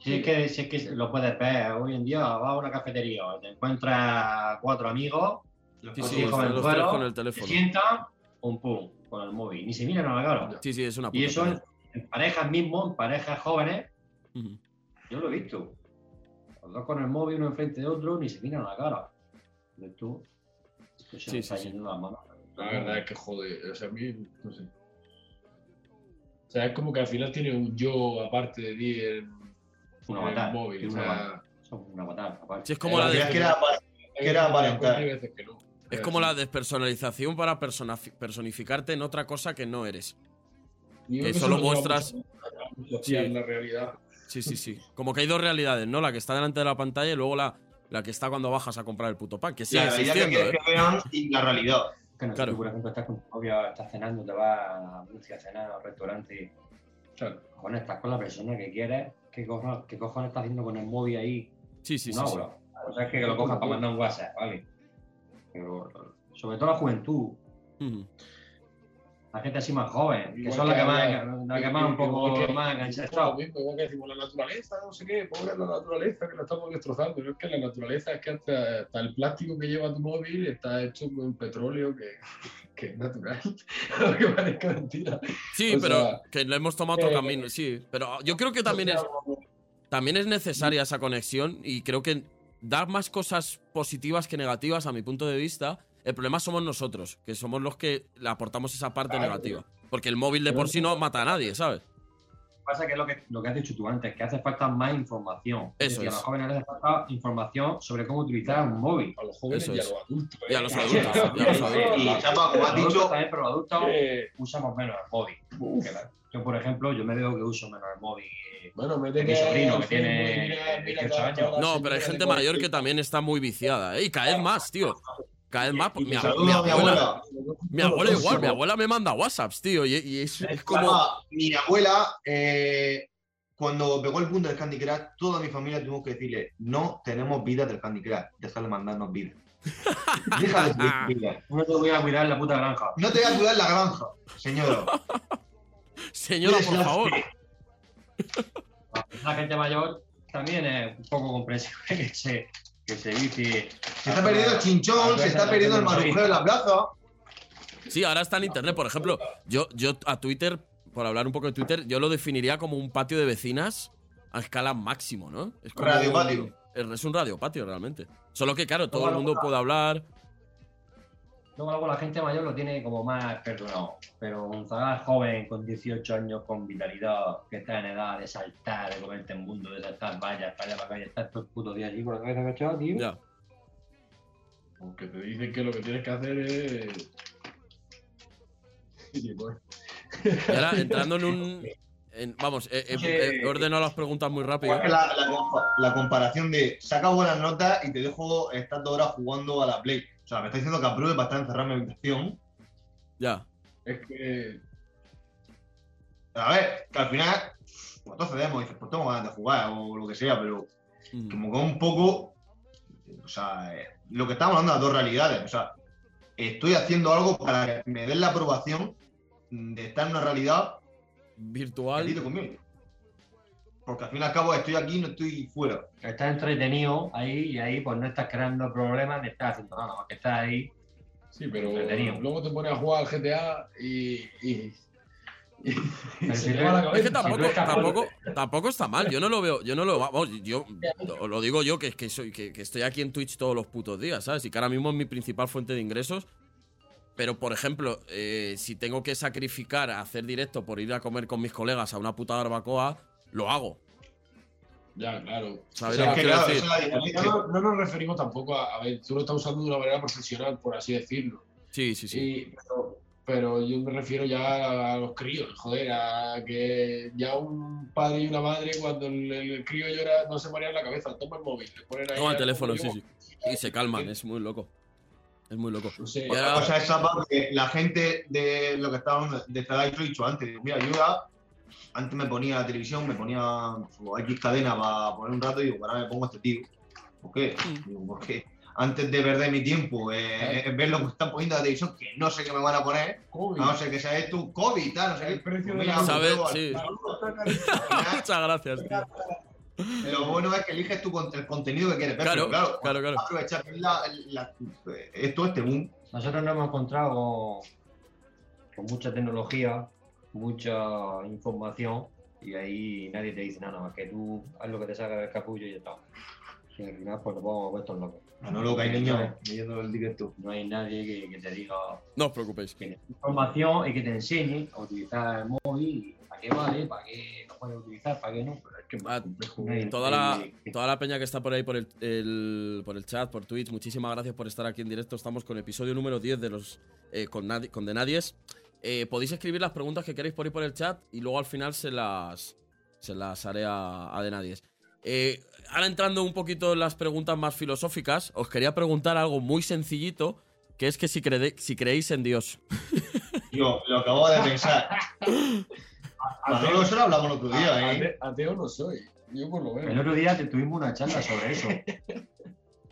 Si es, que, si es que lo puedes ver, hoy en día vas a una cafetería, te encuentras cuatro amigos, Sí, Pues sí, sí, los, con el los tres con el se teléfono. sientan, pum pum, con el móvil, ni se miran a la cara. Sí, sí, es una puta Y eso es en parejas mismo, en parejas jóvenes, Ujú. yo lo he visto. Los dos con el móvil uno enfrente de otro, ni se miran a la cara. ¿Ves tú? Esto se Sí, sí, está sí. yendo las manos. La verdad es que jode. O sea, a mí, no sé. O sea, es como que al final tiene un yo aparte de ti el móvil. tiene O sea, una batalla, aparte. Sí, es como Eh, la de, que era que era aparentar. Hay veces que no. es como la despersonalización para personificarte en otra cosa que no eres. Que solo muestras- Sí. en la realidad. Sí, sí, sí. Como que hay dos realidades, ¿no? La que está delante de la pantalla y luego la, la que está cuando bajas a comprar el puto pan. Que sigue La realidad que existiendo, quieres ¿eh? que vean y la realidad. Que no, si Claro. tú, por ejemplo, estás con tu novia, estás cenando, te vas a Murcia a cenar un restaurante, Claro. cojones, estás con la persona que quieres, ¿qué cojones, qué cojones estás haciendo con el móvil ahí? Sí, sí, sí. un sí. aula. O sea, es que lo cojas para mandar un WhatsApp, ¿vale? Pero sobre todo la juventud. La gente así más joven, que Igual son las que, más, la que más un poco igual que- más mismo, igual que decimos la naturaleza, no sé qué, pobre la naturaleza que la estamos destrozando. No es que la naturaleza es que hasta, hasta el plástico que lleva tu móvil está hecho con petróleo que, (laughs) que es natural. (laughs) Aunque parezca mentira. Sí, O pero sea, que le hemos tomado otro eh, camino. Sí, pero yo creo que también O sea, es, también es necesaria esa conexión y creo que da más cosas positivas que negativas a mi punto de vista. El problema somos nosotros, que somos los que le aportamos esa parte Claro. negativa. Porque el móvil de por sí no mata a nadie, ¿sabes? pasa que es lo que, lo que has dicho tú antes, que hace falta más información. Eso decir, es. A los jóvenes les hace falta información sobre cómo utilizar un móvil. A los jóvenes Eso y a los adultos. Y a ¿eh? los adultos, y a los (laughs) adultos. Y Chapa, como has dicho, también, pero los adultos Eh, usamos menos el móvil. Yo, por ejemplo, yo me veo que uso menos el móvil. Bueno, métete Mi sobrino, que tiene Facebook y mira- mira 18 toda- años. No, pero hay gente mayor que 40. también está muy viciada, ¿eh? Y cada vez más, tío. Cada vez más. Y- y Mi, ab- saludo mi a mi abuela, abuela. mi abuela (laughs) igual, mi abuela me manda WhatsApps, tío. Y, y es, es como. Mi abuela, eh, cuando pegó el punto del Candy Crush, toda mi familia tuvimos que decirle, no tenemos vida del Candy Crush, (laughs) deja de mandarnos vida. Deja de vida. No te voy a cuidar la puta granja. No te voy a cuidar la granja, señora. Señora, por favor. La gente mayor también es un poco comprensible que se, que se vicie. Se está perdiendo el chinchón, se está perdiendo el marujeo en la plaza. Sí, ahora está en internet. Por ejemplo, yo, yo a Twitter, por hablar un poco de Twitter, yo lo definiría como un patio de vecinas a escala máximo, ¿no? Es como Radio un- patio. Es un radio patio, realmente. Solo que, claro, todo el mundo puede hablar. Luego, luego la gente mayor lo tiene como más perdonado. Pero un zagal joven con 18 años, con vitalidad, que está en edad de saltar, de comerte en mundo, de saltar vallas, para allá, para acá, y estar todo el puto día allí con la cabeza agachada, tío. Ya. Aunque te dicen que lo que tienes que hacer es. (laughs) Y, pues, Y ahora, entrando en un, en- vamos, eh, eh, Que- eh, he ordenado las preguntas muy rápido. La, la la comparación de saca buenas notas y te dejo estar dos horas jugando a la Play. Sea, me está diciendo que apruebe para estar encerrado en mi habitación. Ya. Es que. A ver, que al final, pues todos cedemos y dices, pues tengo ganas de jugar o lo que sea, pero Mm. como que un poco, o sea, eh, lo que estamos hablando de las dos realidades. O sea, estoy haciendo algo para que me den la aprobación de estar en una realidad Virtual. conmigo. Porque al fin y al cabo estoy aquí, no estoy fuera. Estás entretenido ahí y ahí pues no estás creando problemas ni estás haciendo nada, más que estás ahí. Sí, pero Entretenido. luego te pones a jugar al GTA y. y, y- Pero se si te tú- va la Es que tampoco, tampoco, tampoco está mal. Yo no lo veo, yo no lo vamos, yo lo, lo digo yo que, que soy, que, que estoy aquí en Twitch todos los putos días, ¿sabes? Y que ahora mismo es mi principal fuente de ingresos. Pero, por ejemplo, eh, si tengo que sacrificar a hacer directo por ir a comer con mis colegas a una puta barbacoa, lo hago. Ya, claro. ¿Sabes O sea, que Es que quiero claro, decir? esa es la No, no- no nos referimos tampoco a. A ver, tú lo estás usando de una manera profesional, por así decirlo. Sí, sí, sí. Y- pero, pero yo me refiero ya a los críos, joder, a que ya un padre y una madre cuando el, el crío llora no se marean la cabeza, toma el móvil, le ponen ahí. Toma el teléfono, sí, sí. Y se calman, es muy loco. Es muy loco. No sé, ahora- cosa es esa porque la gente de lo que estábamos de esta edad, yo lo he dicho antes, mira, ya antes me ponía la televisión, me ponía X cadena para poner un rato y digo, ahora me pongo este tío. ¿Por qué? Digo, porque antes de perder mi tiempo eh, en ver lo que están poniendo en la televisión, que no sé qué me van a poner, COVID. a no ser que sea esto COVID, tal, no sé qué. El precio Pues de la- ¿Sabes? luego, Sí. (laughs) Muchas gracias, tío. Lo bueno es que eliges tu, el contenido que quieres ver. Claro, claro, claro, claro. aprovechar la, la- esto, este boom. Nosotros nos hemos encontrado con, con mucha tecnología, mucha información y ahí nadie te dice nada más que tú haz lo que te salga del capullo y ya está. Y al final pues nos vamos a vueltos locos. No lo que hay niños leyendo el directo. No hay nadie que, que te diga No os preocupéis. que información y que te enseñe a utilizar el móvil, para qué vale, para qué lo puedes utilizar, para qué no. Pero es que Ah, complejo. Toda la, toda la peña que está por ahí, por el, el- por el chat, por Twitch, muchísimas gracias por estar aquí en directo. Estamos con el episodio número 10 de los eh, con, con De Nadies. Eh, podéis escribir las preguntas que queréis por ahí por el chat y luego al final se las, se las haré a, a De Nadies. Eh, ahora entrando un poquito en las preguntas más filosóficas, os quería preguntar algo muy sencillito, que es que si, crede- si creéis en Dios. (laughs) Yo lo acabo de pensar. (laughs) Manolo, eso lo hablamos el otro día, ¿eh? Ate- Ateo no soy, yo por lo El menos. otro día te tuvimos una charla sobre eso. (laughs)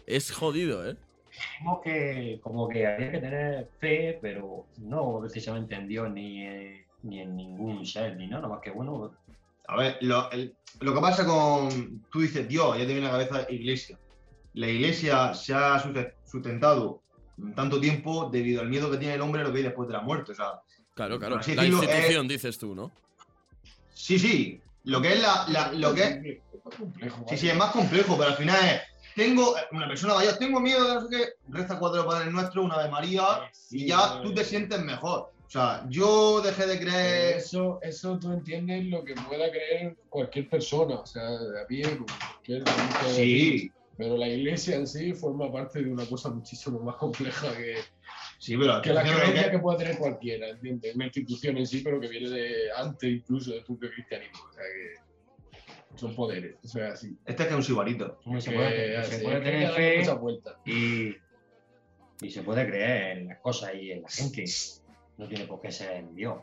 Es jodido, ¿eh? Dijimos que como que había que tener fe, pero no precisamente en Dios ni, en- ni en ningún ser, ni nada, más que bueno, A ver, lo, el- lo que pasa con. Tú dices Dios, ya te viene a la cabeza iglesia. La iglesia se ha sust- sustentado tanto tiempo debido al miedo que tiene el hombre a lo que hay después de la muerte. O sea, Claro, claro. Así La decirlo, institución, dices tú, ¿no? sí, sí. Lo que es la. la- lo que es, Es complejo, sí, sí, es más complejo, pero al final es. Tengo. Una persona vaya, tengo miedo de no sé qué. Reza cuatro padres nuestros, una de María, y ya tú te sientes mejor. O sea, yo dejé de creer. Eso, eso tú entiendes lo que pueda creer cualquier persona, o sea, de a pie, como cualquier- Sí, Pero la iglesia en sí forma parte de una cosa muchísimo más compleja que, sí, pero que la creencia que- que pueda tener cualquiera, ¿entiendes? Una institución en sí, pero que viene de antes incluso del propio cristianismo. O sea que son poderes, o sea, así. Este es que es un sibarito. se puede, así, se puede es tener fe muchas vueltas. y, y se puede creer en las cosas y en la gente. No tiene por qué ser en Dios.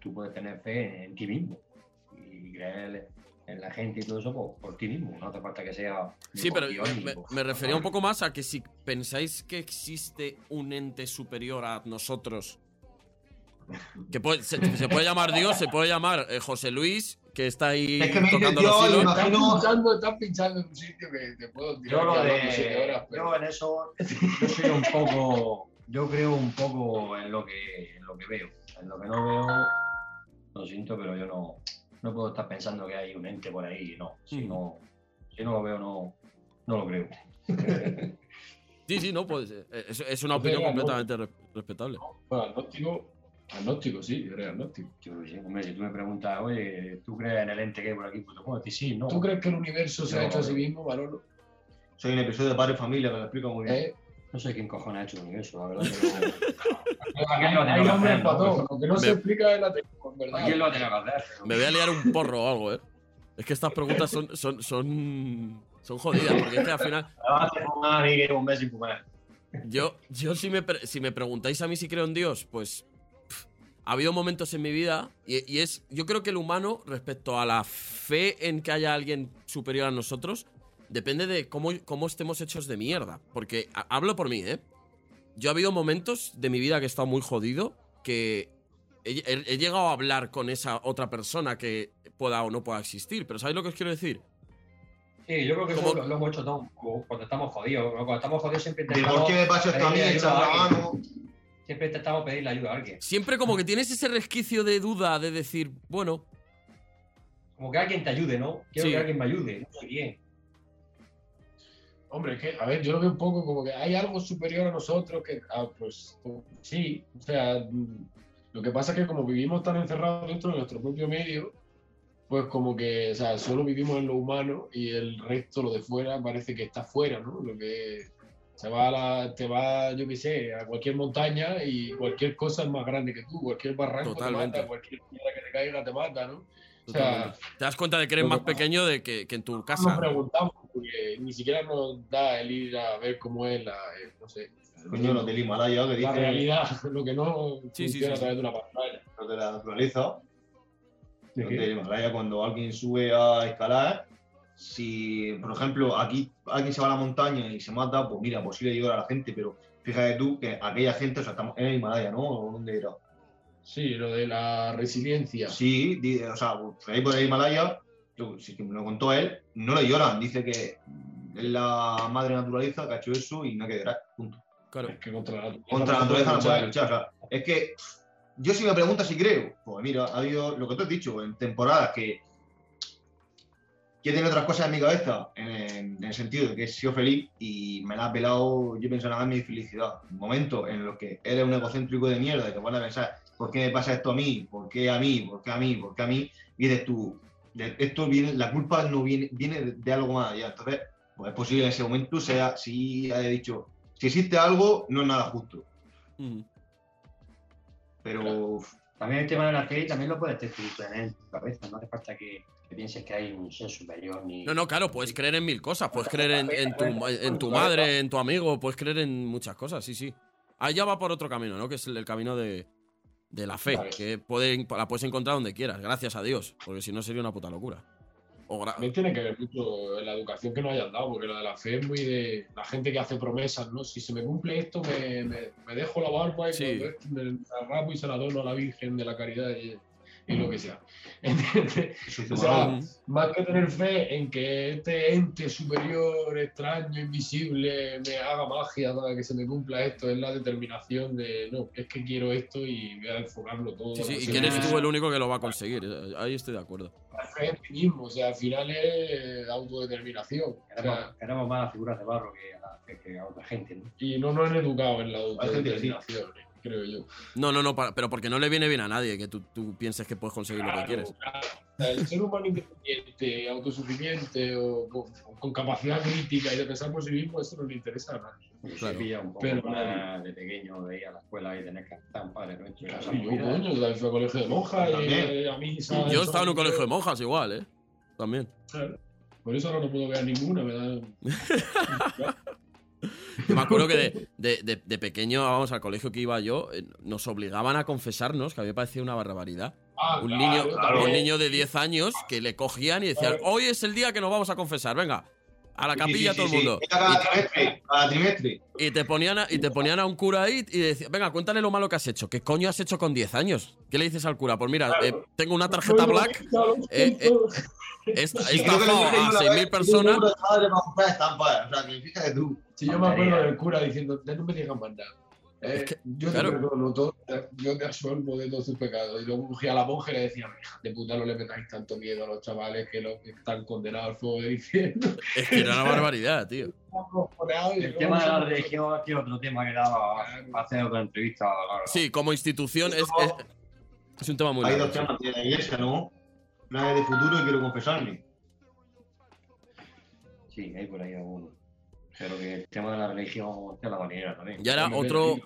Tú puedes tener fe en ti mismo y creer en la gente y todo eso por, por ti mismo. No hace falta que sea. Sí, pero Dios, me, refería un poco más a que si pensáis que existe un ente superior a nosotros, que puede- se, se puede llamar Dios, se puede llamar eh, José Luis, que está ahí Es que me tocando los hilos. me Estás imagino- pinchando, estás pinchando en un sitio que te puedo tirar Yo de. horas, pero Yo en eso. Yo soy un poco. Yo creo un poco en lo que, en lo que veo. En lo que no veo. Lo siento, pero yo no. No puedo estar pensando que hay un ente por ahí. No. Si Mm. no, si no lo veo, no, no lo creo. (laughs) Sí, sí, no, pues eh, es, es una opinión no. completamente re- respetable. bueno, agnóstico, agnóstico sí, yo era agnóstico. Yo creo que sí. Hombre, si tú me preguntas, oye, ¿tú crees en el ente que hay por aquí? Pues te puedo decir sí, no. ¿Tú crees que el universo se ha hecho a sí mismo, Manolo? Soy un episodio de Padre y Familia que lo explico muy bien. ¿Eh? No sé quién cojones ha hecho el universo, la verdad. no- (laughs) Hay, Alguien lo ha tenido hay que nombres para todo. Lo que no Me- se explica es la técnica, en verdad. ¿Quién lo ha tenido que hacer? Me voy a liar un porro o algo, ¿eh? Es que estas preguntas son, son, son, son jodidas, porque es que al final (laughs) un mes sin fumar. Yo, yo si, me, si me preguntáis a mí si creo en Dios, pues ha habido momentos en mi vida y, y es, yo creo que el humano respecto a la fe en que haya alguien superior a nosotros, depende de cómo, cómo estemos hechos de mierda. Porque a- hablo por mí, ¿eh? Yo ha habido momentos de mi vida que he estado muy jodido, que he, he- he llegado a hablar con esa otra persona que pueda o no pueda existir. Pero ¿sabéis lo que os quiero decir? Sí, yo creo que eso ¿Cómo? lo, lo hemos hecho todos cuando estamos jodidos. Cuando estamos jodidos siempre De intentamos, por qué me pasa esto a mí, la siempre intentamos pedirle ayuda a alguien. Siempre como que tienes ese resquicio de duda de decir, bueno, Como que alguien te ayude, ¿no? Quiero Sí. que alguien me ayude, no sé quién. Hombre, es que, a ver, yo lo veo un poco como que hay algo superior a nosotros que, ah, pues, pues, sí, o sea, lo que pasa es que como vivimos tan encerrados dentro de nuestro propio medio, pues como que, o sea, solo vivimos en lo humano y el resto, lo de fuera, parece que está fuera, ¿no? Lo que se va a la, te va, yo qué sé, a cualquier montaña y cualquier cosa es más grande que tú, cualquier barranco Totalmente. te mata, cualquier piedra que te caiga te mata, ¿no? O sea, te das cuenta de que eres lo más pequeño de que, que en tu nos casa. preguntamos, porque ni siquiera nos da el ir a ver cómo es la, eh, no sé, Coño, los del Himalaya que la dicen realidad, (laughs) lo que no Sí, sí, funciona sí, a través de una pantalla. los de la naturaleza. ¿De Los del Himalaya, cuando alguien sube a escalar, si, por ejemplo, aquí alguien se va a la montaña y se mata, pues mira, posible llegar a la gente, pero fíjate tú que aquella gente, o sea, estamos en el Himalaya, ¿no? ¿O ¿Dónde era? Sí, lo de la resiliencia. Sí, o sea, pues, ahí por el Himalaya, yo, que me lo contó él, no le lloran, dice que es la madre naturaleza que ha hecho eso y no hay que llorar, punto. Claro. Es que contra la naturaleza, Contra la no naturaleza no puedes puede luchar, o sea, es que yo si me preguntas si creo, pues mira, ha habido lo que tú has dicho, en temporadas que que he tenido otras cosas en mi cabeza, en, en el sentido de que he sido feliz y me la ha pelado, yo pienso nada más en mi felicidad. Momentos en los que eres un egocéntrico de mierda y te pones a pensar, ¿por qué me pasa esto a mí? ¿Por qué a mí? ¿Por qué a mí? ¿Por qué a mí? Y dices tú, de- esto viene, la culpa no viene, viene de, de algo más allá. Entonces, pues es posible en ese momento sea, si haya dicho, si existe algo, no es nada justo. Mm. Pero También el tema de la fe también lo puedes tener en tu cabeza. No hace falta que, que pienses que hay un ser superior ni. No, no, claro, puedes creer en mil cosas. Puedes creer en, en tu, en tu madre, en tu amigo, puedes creer en muchas cosas, sí, sí. Allá va por otro camino, ¿no? Que es el, el camino de, de la fe, Vale. que puede, la puedes encontrar donde quieras, gracias a Dios, porque si no sería una puta locura. También tiene que ver mucho en la educación que nos hayan dado, porque lo de la fe es muy de la gente que hace promesas, ¿no? Si se me cumple esto, me, me- me dejo la barba y Sí. cuando esto me rapo y se la dono a la Virgen de la Caridad y, y lo que sea. (laughs) O sea. Más que tener fe en que este ente superior, extraño, invisible, me haga magia para que se me cumpla esto, es la determinación de, no, es que quiero esto y voy a enfocarlo todo. Sí, sí, y que eres tú el único que lo va a conseguir. eh, Ahí estoy de acuerdo. La fe en mí mismo, o sea, al final es autodeterminación. O Queremos, sea, más figuras de barro que a, que- que a otra gente, ¿no? y no nos han educado en la autodeterminación, creo yo. No, no, no, para- pero porque no le viene bien a nadie que tú, tú pienses que puedes conseguir lo que quieres. claro. O sea, El ser humano independiente, autosuficiente o con, con capacidad crítica y de pensar por sí mismo, eso no le interesa a nadie. Porque Claro. se pilla un poco Pero más de pequeño de ir a la escuela y tener que estar un padre nuestro. Claro, yo, coño, yo también fui a colegio de monjas y eh, a. Yo estaba en un colegio de monjas igual, ¿eh? También. Claro. Por eso ahora no puedo ver ninguna, me da. (laughs) (laughs) Yo me acuerdo que de, de- de- de pequeño, vamos, al colegio que iba yo, eh, nos obligaban a confesarnos, que a mí me parecía una barbaridad. Ah, Un claro, niño, un niño de 10 años que le cogían y decían, hoy es el día que nos vamos a confesar, venga, a la capilla sí, todo sí, el mundo. Era Cada trimestre, cada trimestre. Y te ponían a, y te ponían a un cura ahí y decían, venga, cuéntale lo malo que has hecho. ¿Qué coño has hecho con 10 años? ¿Qué le dices al cura? Pues mira, Claro. eh, tengo una tarjeta black, eh, eh, a una 6.000 vez, personas. O sea, que fíjate tú. Si yo me acuerdo del cura diciendo, "Ya no me digas más nada. Eh, Es que, yo claro. te perdono todo, yo te absuelvo de todos tus pecados. Y luego cogía a la monja y le decía, hija de puta, no le metáis tanto miedo a los chavales que los están condenados al fuego del infierno. (laughs) Es que era una barbaridad, tío. El tema de la religión es otro tema que daba para hacer otra entrevista. claro. Sí, como institución es, es, es un tema muy Hay largo. dos temas de la iglesia, ¿no? Planes de futuro y quiero confesarme. Sí, hay por ahí alguno. Pero que el tema de la religión es la manera también. Y ahora otro.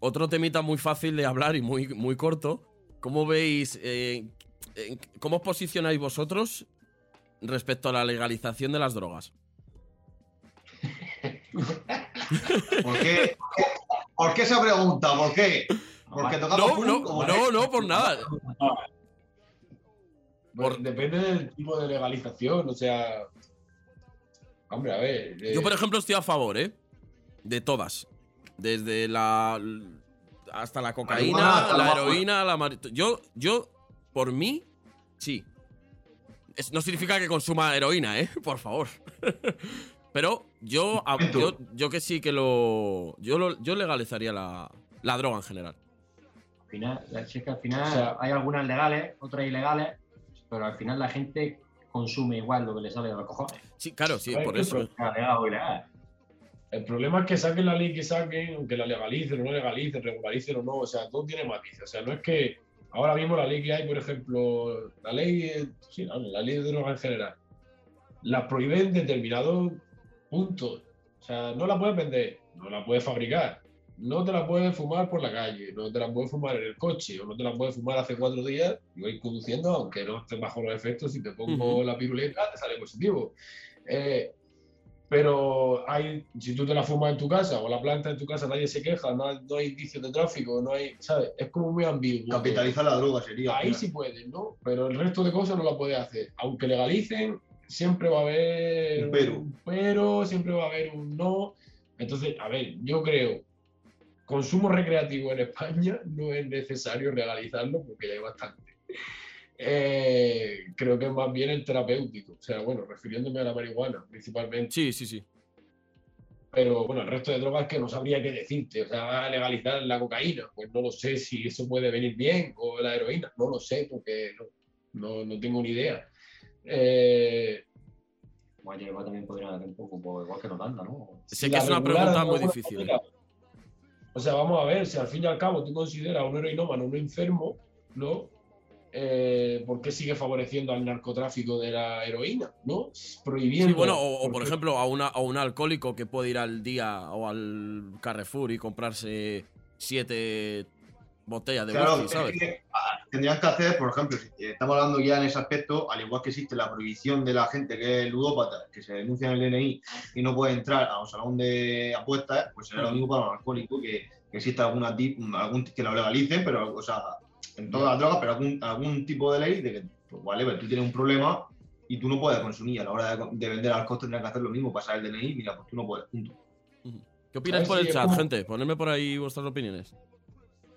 Otro temita muy fácil de hablar y muy, muy corto. ¿Cómo veis, eh, eh, cómo os posicionáis vosotros respecto a la legalización de las drogas? (laughs) ¿Por qué? ¿Por qué esa pregunta? ¿Por qué? Porque tocamos No, no, ¿o no, no, por nada. Pues Por- Depende del tipo de legalización, o sea. Hombre, a ver. eh, Yo, por ejemplo, estoy a favor, ¿eh? De todas. Desde la. hasta la cocaína, la la heroína, la mari- Yo, yo, por mí, sí. Es- no significa que consuma heroína, ¿eh? (laughs) Por favor. (laughs) Pero yo, yo, yo que sí que lo. Yo, lo- yo legalizaría la, la droga en general. Al final, si es que al final O sea- hay algunas legales, otras ilegales, pero al final la gente consume igual lo que le sale de los cojones. Sí, claro, sí, ver, por ¿qué eso. Legal o ilegal. El problema es que saquen la ley que saquen, aunque la legalicen o no legalicen, regularicen o no, o sea, todo tiene matices. O sea, no es que ahora mismo la ley que hay, por ejemplo, la ley, sí, la ley de drogas en general, la prohíben en determinados puntos. O sea, no la puedes vender, no la puedes fabricar, no te la puedes fumar por la calle, no te la puedes fumar en el coche, o no te la puedes fumar hace cuatro días y voy conduciendo, aunque no estés bajo los efectos, si te pongo Ujú. la piruleta, te sale positivo. Eh, pero hay, si tú te la fumas en tu casa o la planta en tu casa, nadie se queja, no hay, no hay indicios de tráfico, no hay, ¿sabes? Es como muy ambiguo. Capitalizar la droga sería. Ahí sí pueden, ¿no? Pero el resto de cosas no la puedes hacer. Aunque legalicen, siempre va a haber Un pero. pero, siempre va a haber un no. Entonces, a ver, yo creo, consumo recreativo en España no es necesario legalizarlo porque ya hay bastante. Eh, creo que es más bien el terapéutico, o sea, bueno, refiriéndome a la marihuana principalmente Sí, sí, sí. pero bueno, el resto de drogas que no sabría qué decirte. O sea, va a legalizar la cocaína, pues no lo sé si eso puede venir bien, o la heroína, no lo sé, porque no, no, no tengo ni idea. Eh, Bueno, igual también podrían hacer un poco, pues, igual que nos anda, ¿no? Sé que la es una pregunta muy difícil. manera, O sea, vamos a ver, si al fin y al cabo tú consideras a un heroinómano un enfermo, ¿no? Eh, ¿Por qué sigue favoreciendo al narcotráfico de la heroína, ¿no? Prohibiendo. Sí, bueno, o, o, por ejemplo, a, una, a un alcohólico que puede ir al día o al Carrefour y comprarse siete botellas de Claro, whisky, es ¿sabes? que, ah, tendrían que hacer, por ejemplo, si estamos hablando ya en ese aspecto, al igual que existe la prohibición de la gente que es ludópata, que se denuncia en el DNI y no puede entrar a un salón de apuestas, pues será lo mismo para un alcohólico, que, que exista alguna tip, algún que lo legalicen, pero, o sea, en todas las drogas, pero algún, algún tipo de ley de que, pues vale, pues tú tienes un problema y tú no puedes consumir. A la hora de, de vender alcohol tendrán que hacer lo mismo, pasar el DNI, mira, pues tú no puedes, punto. ¿Qué opináis por si el chat, como- gente? Ponedme por ahí vuestras opiniones.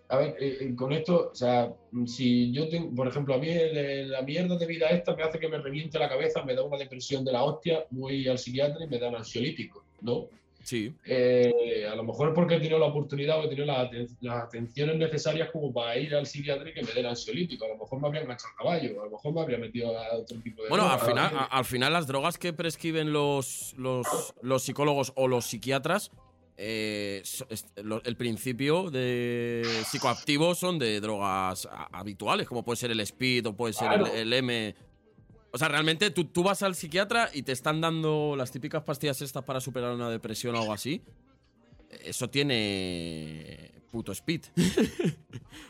A ver, eh, eh, con esto, o sea, si yo tengo, por ejemplo, a mí el- la mierda de vida esta me hace que me reviente la cabeza, me da una depresión de la hostia, voy al psiquiatra y me dan ansiolíticos, ¿no? Sí. Eh, a lo mejor porque he tenido la oportunidad o he tenido las, aten- las atenciones necesarias como para ir al psiquiatra y que me den ansiolítico. A lo mejor me habría enganchado al caballo, a lo mejor me habría metido a otro tipo de. Bueno, al final, a- al final las drogas que prescriben los, los, los psicólogos o los psiquiatras, eh, el principio de psicoactivos son de drogas habituales, como puede ser el speed o puede ser el M. O sea, realmente tú, tú vas al psiquiatra y te están dando las típicas pastillas estas para superar una depresión o algo así. Eso tiene puto speed. (laughs) o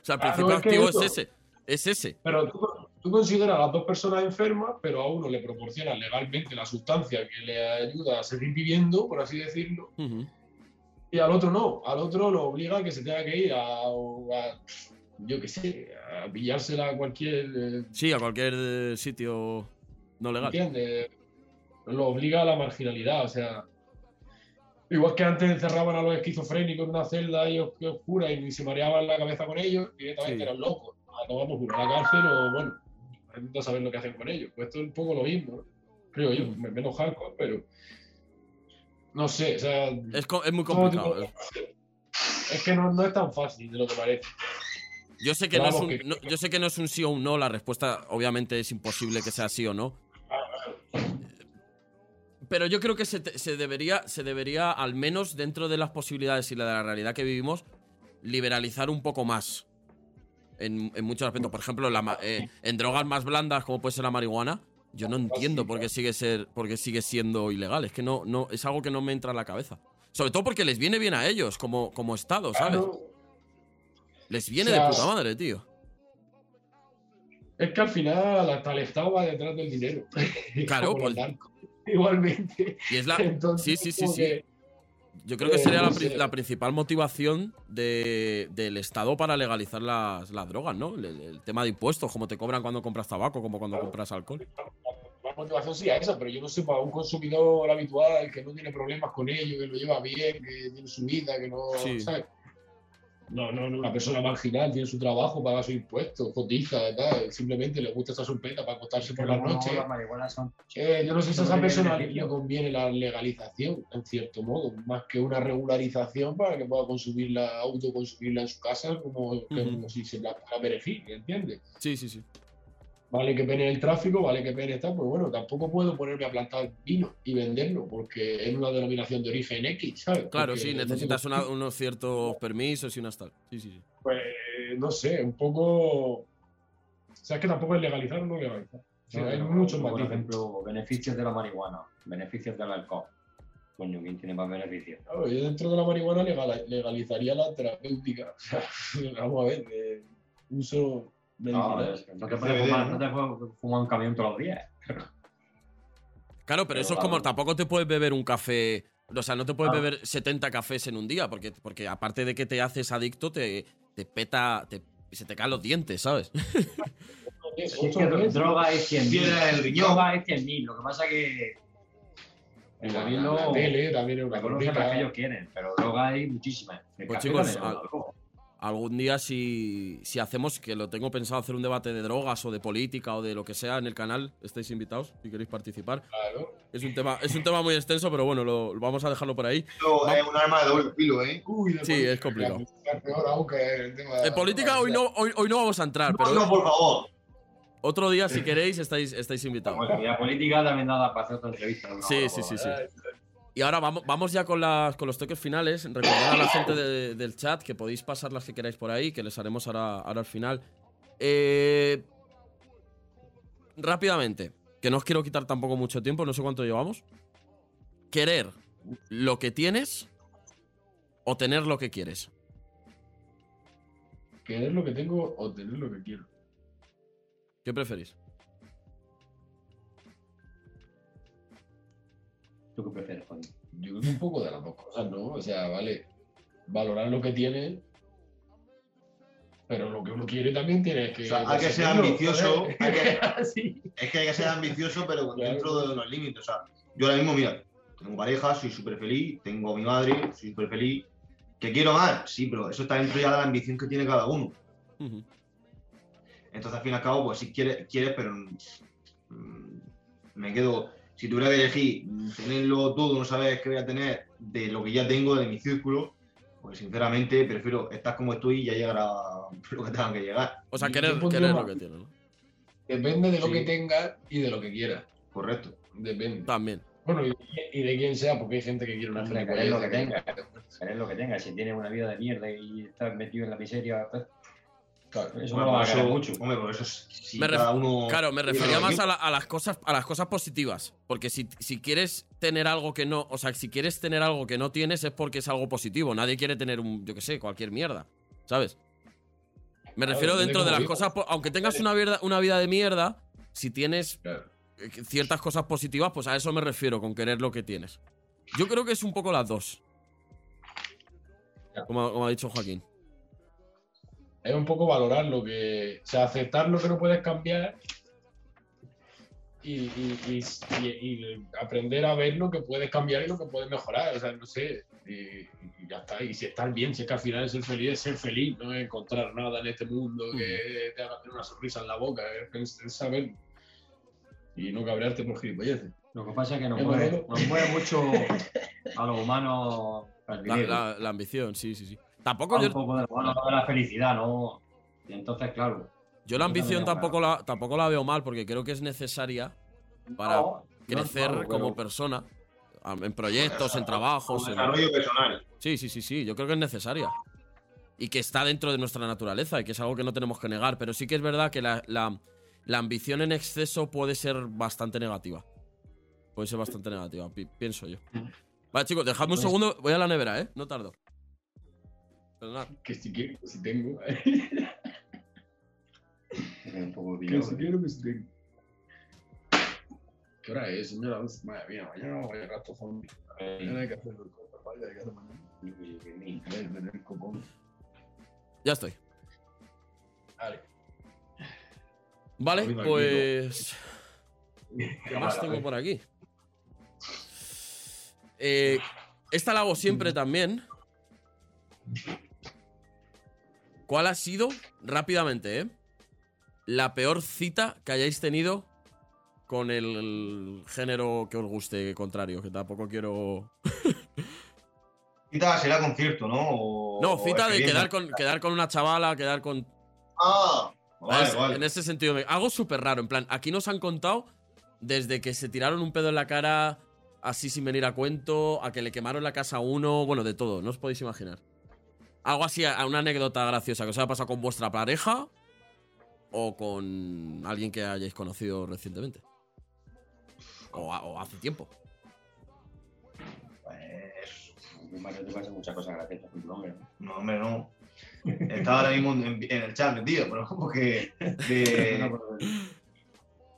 sea, el Claro, principio es que activo es ese. Es ese. Pero tú, tú consideras a las dos personas enfermas, pero a uno le proporciona legalmente la sustancia que le ayuda a seguir viviendo, por así decirlo, y al otro no. Al otro lo obliga a que se tenga que ir a, a- yo qué sé, a pillársela a cualquier. eh, Sí, a cualquier eh, sitio no legal. ¿Entiendes? Lo obliga a la marginalidad, o sea. Igual que antes encerraban a los esquizofrénicos en una celda os- que oscura y se mareaban la cabeza con ellos, directamente Sí. eran locos. A tomamos uno a la cárcel o, bueno, no saber lo que hacen con ellos. Pues esto es un poco lo mismo, ¿no? creo yo, menos hardcore, pero. No sé, o sea. Es, co- es muy complicado. tipo- Es que no, no es tan fácil de lo que parece. Yo sé que no es un, que- no- yo sé que no es un sí o un no. La respuesta, obviamente, es imposible que sea sí o no. Pero yo creo que se, debería, se debería, al menos dentro de las posibilidades y de la realidad que vivimos, liberalizar un poco más. En, en muchos aspectos. Por ejemplo, la eh, en drogas más blandas, como puede ser la marihuana, yo no entiendo por qué sigue ser, por qué sigue siendo ilegal. Es que no, no, es algo que no me entra en la cabeza. Sobre todo porque les viene bien a ellos, como, como Estado, ¿sabes? Claro, Les viene O sea, de puta madre, tío. Es que al final hasta el Estado va detrás del dinero. (laughs) Claro, bancos. Igualmente. Y es la. Entonces, sí, sí, sí, sí. que- Yo creo que eh, sería la, sé. la principal motivación de- del Estado para legalizar las, las drogas, ¿no? El, el tema de impuestos, como te cobran cuando compras tabaco, como cuando compras alcohol. La motivación sí a esa, pero yo no sé, para un consumidor habitual que no tiene problemas con ello, que lo lleva bien, que tiene su vida, que no. Sí. ¿sabes? No, no, no, una persona marginal tiene su trabajo, paga sus impuestos, cotiza, tal, simplemente le gusta esta sorpresa para acostarse por la no, noche. las son Eh, yo no sé si a esa persona beneficio. le conviene la legalización, en cierto modo, más que una regularización para que pueda consumirla, autoconsumirla en su casa como, como si se la, la beneficie, ¿entiendes? Sí, sí, sí. Vale que pene el tráfico, vale que pene tal, pues bueno, tampoco puedo ponerme a plantar vino y venderlo porque es una denominación de origen X, ¿sabes? Claro, Porque sí, necesitas una- unos ciertos permisos y unas tal. Sí, sí, sí. Pues no sé, un poco. O sea, es que tampoco es legalizar o no legalizar. O sea, No, hay muchos Por matices. ejemplo, beneficios de la marihuana, beneficios del alcohol. Coño, ¿quién tiene más beneficios? Claro, yo dentro de la marihuana legal- legalizaría la terapéutica. (laughs) O sea, vamos a ver, de uso No, es- no te puedes fumar, ¿no? te puedes fumar un camión todos los días. Claro, pero, Pero eso es como tampoco te puedes beber un café. O sea, no te puedes Claro. beber 70 cafés en un día, porque, porque aparte de que te haces adicto, te, te peta. Te, se te caen los dientes, ¿sabes? (laughs) Es es que droga hay 100.000. Piedra en el riñón. Droga hay 100.000. Lo que pasa que el La- gobierno la tele también es una que ellos quieren, pero droga hay muchísimas. El Pues chicos, es. Algún día, si, si hacemos, que lo tengo pensado hacer un debate de drogas o de política o de lo que sea en el canal, estáis invitados si queréis participar. Claro. Es un tema, es un tema muy extenso, pero bueno, lo, vamos a dejarlo por ahí. Esto Va- es un arma de doble filo, ¿eh? Uy, de Sí, es complicado. En política hoy no, hoy, hoy no vamos a entrar, No, pero no, por favor. otro día, si queréis, estáis, estáis invitados. Bueno, y la política también nada para hacer otra entrevista. ¿no? Sí, sí, sí, sí. Y ahora vamos, vamos ya con, las, con los toques finales. Recordad a la gente de- del chat que podéis pasar las que queráis por ahí, que les haremos ahora, ahora al final. Eh, rápidamente, que no os quiero quitar tampoco mucho tiempo, no sé cuánto llevamos. Querer lo que tienes o tener lo que quieres. Querer lo que tengo o tener lo que quiero. ¿Qué preferís? ¿Tú qué prefieres, Juan? Yo creo que un poco de las dos cosas, ¿no? O sea, vale, valorar lo que tiene, pero lo que uno quiere también tiene que. O sea, hay que ser ambicioso, joder. (laughs) hay que- Sí. Es que hay que ser ambicioso, pero Claro. dentro de los límites. O sea, yo ahora mismo, mira, tengo pareja, soy súper feliz, tengo a mi madre, soy súper feliz. ¿Que quiero más? Sí, pero eso está dentro ya de la ambición que tiene cada uno. Entonces, al fin y al cabo, pues sí quieres, quieres pero mm, me quedo. Si tuviera que elegir mm, tenerlo todo, no saber qué voy a tener de lo que ya tengo, de mi círculo, pues sinceramente prefiero estar como estoy y ya llegar a (laughs) lo que tenga que llegar. O sea, querer, querer lo que tienes, ¿no? Depende de lo Sí. que tengas y de lo que quieras. Correcto. Depende. También. Bueno, y, y de quién sea, porque hay gente que quiere una gilipollez querer lo que que- tenga. Querer lo que tenga. Si tienes una vida de mierda y estás metido en la miseria, pues, Claro. eso Hombre, no va a eso- mucho. Hombre, por eso es- si Me ref- cada uno. Claro, me tiene refería más a, la- a las cosas, a las cosas positivas. Porque si, si quieres tener algo que no. O sea, si quieres tener algo que no tienes es porque es algo positivo. Nadie quiere tener un, yo qué sé, cualquier mierda. ¿Sabes? Me Claro, refiero dentro de las cosas. Aunque tengas una vida, una vida de mierda, si tienes Claro. eh, ciertas cosas positivas, pues a eso me refiero con querer lo que tienes. Yo creo que es un poco las dos. Como, como ha dicho Joaquín. Es un poco valorar lo que. O sea, aceptar lo que no puedes cambiar y, y- y- y- y aprender a ver lo que puedes cambiar y lo que puedes mejorar. O sea, no sé. Y, y ya está. Y si estás bien, si es que al final ser feliz es ser feliz, no es encontrar nada en este mundo que te haga tener una sonrisa en la boca, es, es saber. Y no cabrearte por gilipolleces. Lo que pasa es que nos Es mueve, nos mueve mucho a los humanos la ambición, sí, sí, sí. Tampoco yo, un poco de la mano de la felicidad, ¿no? Y entonces, claro. yo la ambición tampoco la, tampoco la veo mal porque creo que es necesaria para no, no es crecer malo, como pero- persona. En proyectos, en trabajos. En- desarrollo personal. Sí, sí, sí, sí. Yo creo que es necesaria. Y que está dentro de nuestra naturaleza y que es algo que no tenemos que negar. Pero sí que es verdad que la, la- la ambición en exceso puede ser bastante negativa. Puede ser bastante negativa, pi- pienso yo. Vale, chicos, dejadme un Pues- segundo. Voy a la nevera, ¿eh? No tardo. Perdonad. Que si quiero, que si tengo. (laughs) Un poco que si ¿eh? quiero, que si tengo. ¿Qué hora es, señora? Madre mía, mañana voy a gasto zombie. Mañana hay que hacer el copón. Vaya, hay que hacer mañana. El copón. Ya estoy. Vale. Vale, pues. ¿Qué más tengo por aquí? Eh, esta la hago siempre también. ¿Cuál ha sido, rápidamente, eh? La peor cita que hayáis tenido con el género que os guste contrario, que tampoco quiero. (laughs) Cita será concierto, ¿no? O- No, cita de quedar con, quedar con una chavala, quedar con. Ah, vale, Es- vale. En ese sentido, me- algo súper raro. En plan, aquí nos han contado desde que se tiraron un pedo en la cara, así sin venir a cuento, a que le quemaron la casa a uno, bueno, de todo, no os podéis imaginar. Algo así, una anécdota graciosa que os haya pasado con vuestra pareja o con alguien que hayáis conocido recientemente. O, a- o hace tiempo. Pues, Mario te pasa muchas cosas graciosas con tu nombre, ¿no? hombre, no. Estaba ahora mismo en, en el chat metido, pero porque. de- (laughs)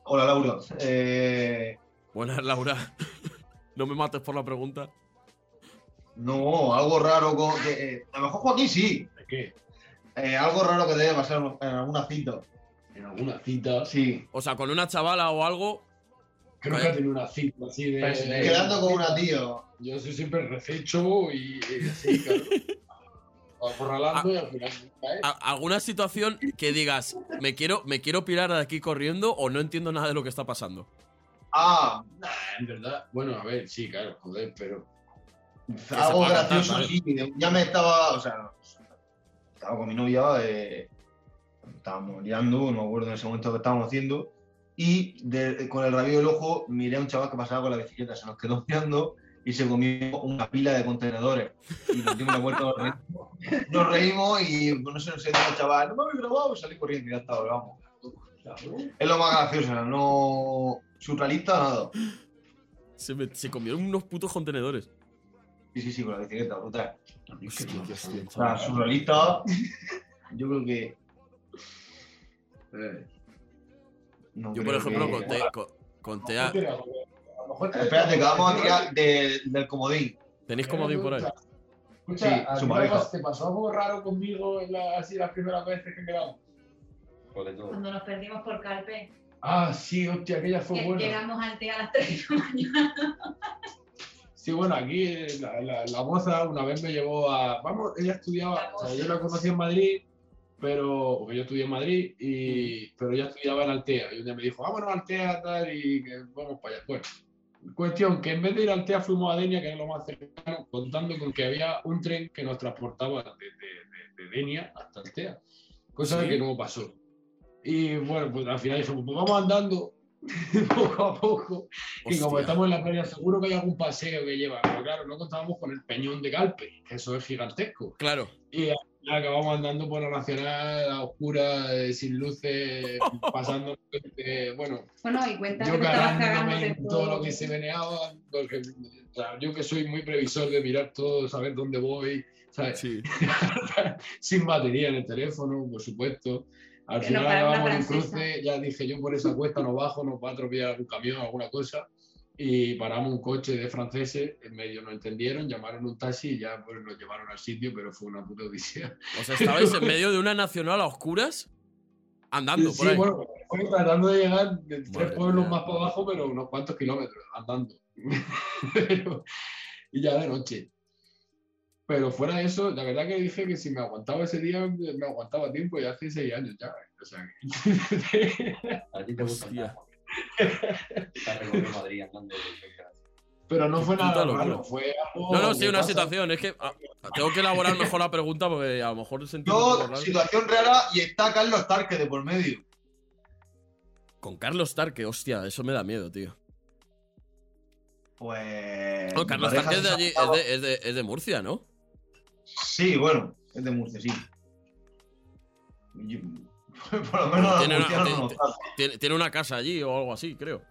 Hola, Laura. Eh, Buenas, Laura. (laughs) no me mates por la pregunta. No, algo raro. Con, que, eh, a lo mejor Joaquín sí. ¿De qué? Eh, algo raro que debe pasar en alguna cita. En alguna cita. Sí. O sea, con una chavala o algo. Creo que ha tenido una cita así de. Pues, Quedando con una tío. Yo soy siempre refecho y, y así, (laughs) claro. Acorralando y al final. alguna situación que digas, me quiero, me quiero pirar de aquí corriendo o no entiendo nada de lo que está pasando. Ah, En verdad, bueno, a ver, sí, claro, joder, pero. Algo gracioso, sí. Ya me estaba. O sea, estaba con mi novia. eh, estábamos liando, no me acuerdo en ese momento que estábamos haciendo. Y de- con el rabillo del ojo miré a un chaval que pasaba con la bicicleta, se nos quedó mirando y se comió una pila de contenedores. Y nos dimos la vuelta, nos reímos, nos reímos y no sé, no sé, dijo el chaval, no me habéis grabado, y salí corriendo y ya estaba, vamos. Es lo más gracioso, no surrealista nada. Se, me- se comieron unos putos contenedores. Sí, sí, sí, con la bicicleta, brutal. O sea, surrealista, yo creo que. Eh, no Yo, por creo ejemplo, que- conté, co- conté a- Espérate, que vamos a tirar de- del comodín. ¿Tenéis comodín por ahí? Escucha, Sí, ¿a su te pareja. pas- ¿te pasó algo raro conmigo en la- así las primeras veces que quedamos? Cuando nos perdimos por Calpe, Ah, sí, hostia, aquella fue que buena. llegamos al TEA a las 3 de la mañana. (laughs) Sí, bueno, aquí eh, la, la, la moza una vez me llevó a. Vamos, ella estudiaba. O sea, yo la conocí en Madrid, pero. Porque yo estudié en Madrid, y, pero ella estudiaba en Altea. Y un día me dijo, vámonos a Altea, tal, y que vamos para allá. Bueno, cuestión que en vez de ir a Altea fuimos a Denia, que era lo más cercano, contando con que había un tren que nos transportaba de, de, de, de Denia hasta Altea. Cosa Sí. que no pasó. Y bueno, pues al final dijimos, pues vamos andando (laughs) poco a poco. Y como Hostia. estamos en la playa, seguro que hay algún paseo que lleva. Pero claro, no contábamos con el peñón de Galpe, que eso es gigantesco. Claro. Y acabamos andando por la nacional a oscuras, eh, sin luces, (laughs) pasando. eh, bueno, Bueno, y cuenta yo cagándome en todo lo que se meneaba. Porque, o sea, yo que soy muy previsor de mirar todo, saber dónde voy, ¿sabes? Sí. (laughs) sin batería en el teléfono, por supuesto. Al Que final en un cruce, ya dije yo por esa cuesta no bajo, nos va a atropellar algún camión, alguna cosa. Y paramos un coche de franceses, en medio no entendieron, llamaron un taxi y ya pues, nos llevaron al sitio, pero fue una puta odisea. O sea, estabais en (laughs) medio de una nacional a oscuras andando por sí, ahí. bueno, fue tratando de llegar de tres Madre pueblos mía. más para abajo, pero unos cuantos kilómetros andando. (laughs) Pero- y ya de noche. Pero fuera de eso, la verdad que dije que si me aguantaba ese día, me aguantaba tiempo y hace seis años ya. O sea, que- (laughs) A ti te gusta. Madrid andando. pero no fue nada locura. raro, fue algo No, no, sí, una pasa. situación. Es que ah, tengo que elaborar mejor la pregunta porque a lo mejor sentí raro. situación rara y está Carlos Tarque de por medio. Con Carlos Tarque, hostia, eso me da miedo, tío. Pues. No, Carlos Tarque es de allí, es de, es de- es de Murcia, ¿no? Sí, bueno, es de Murcia, sí. Yo- (laughs) Por lo menos la Tiene una- murciana no tiene-. Tiene, una casa allí o algo así, creo.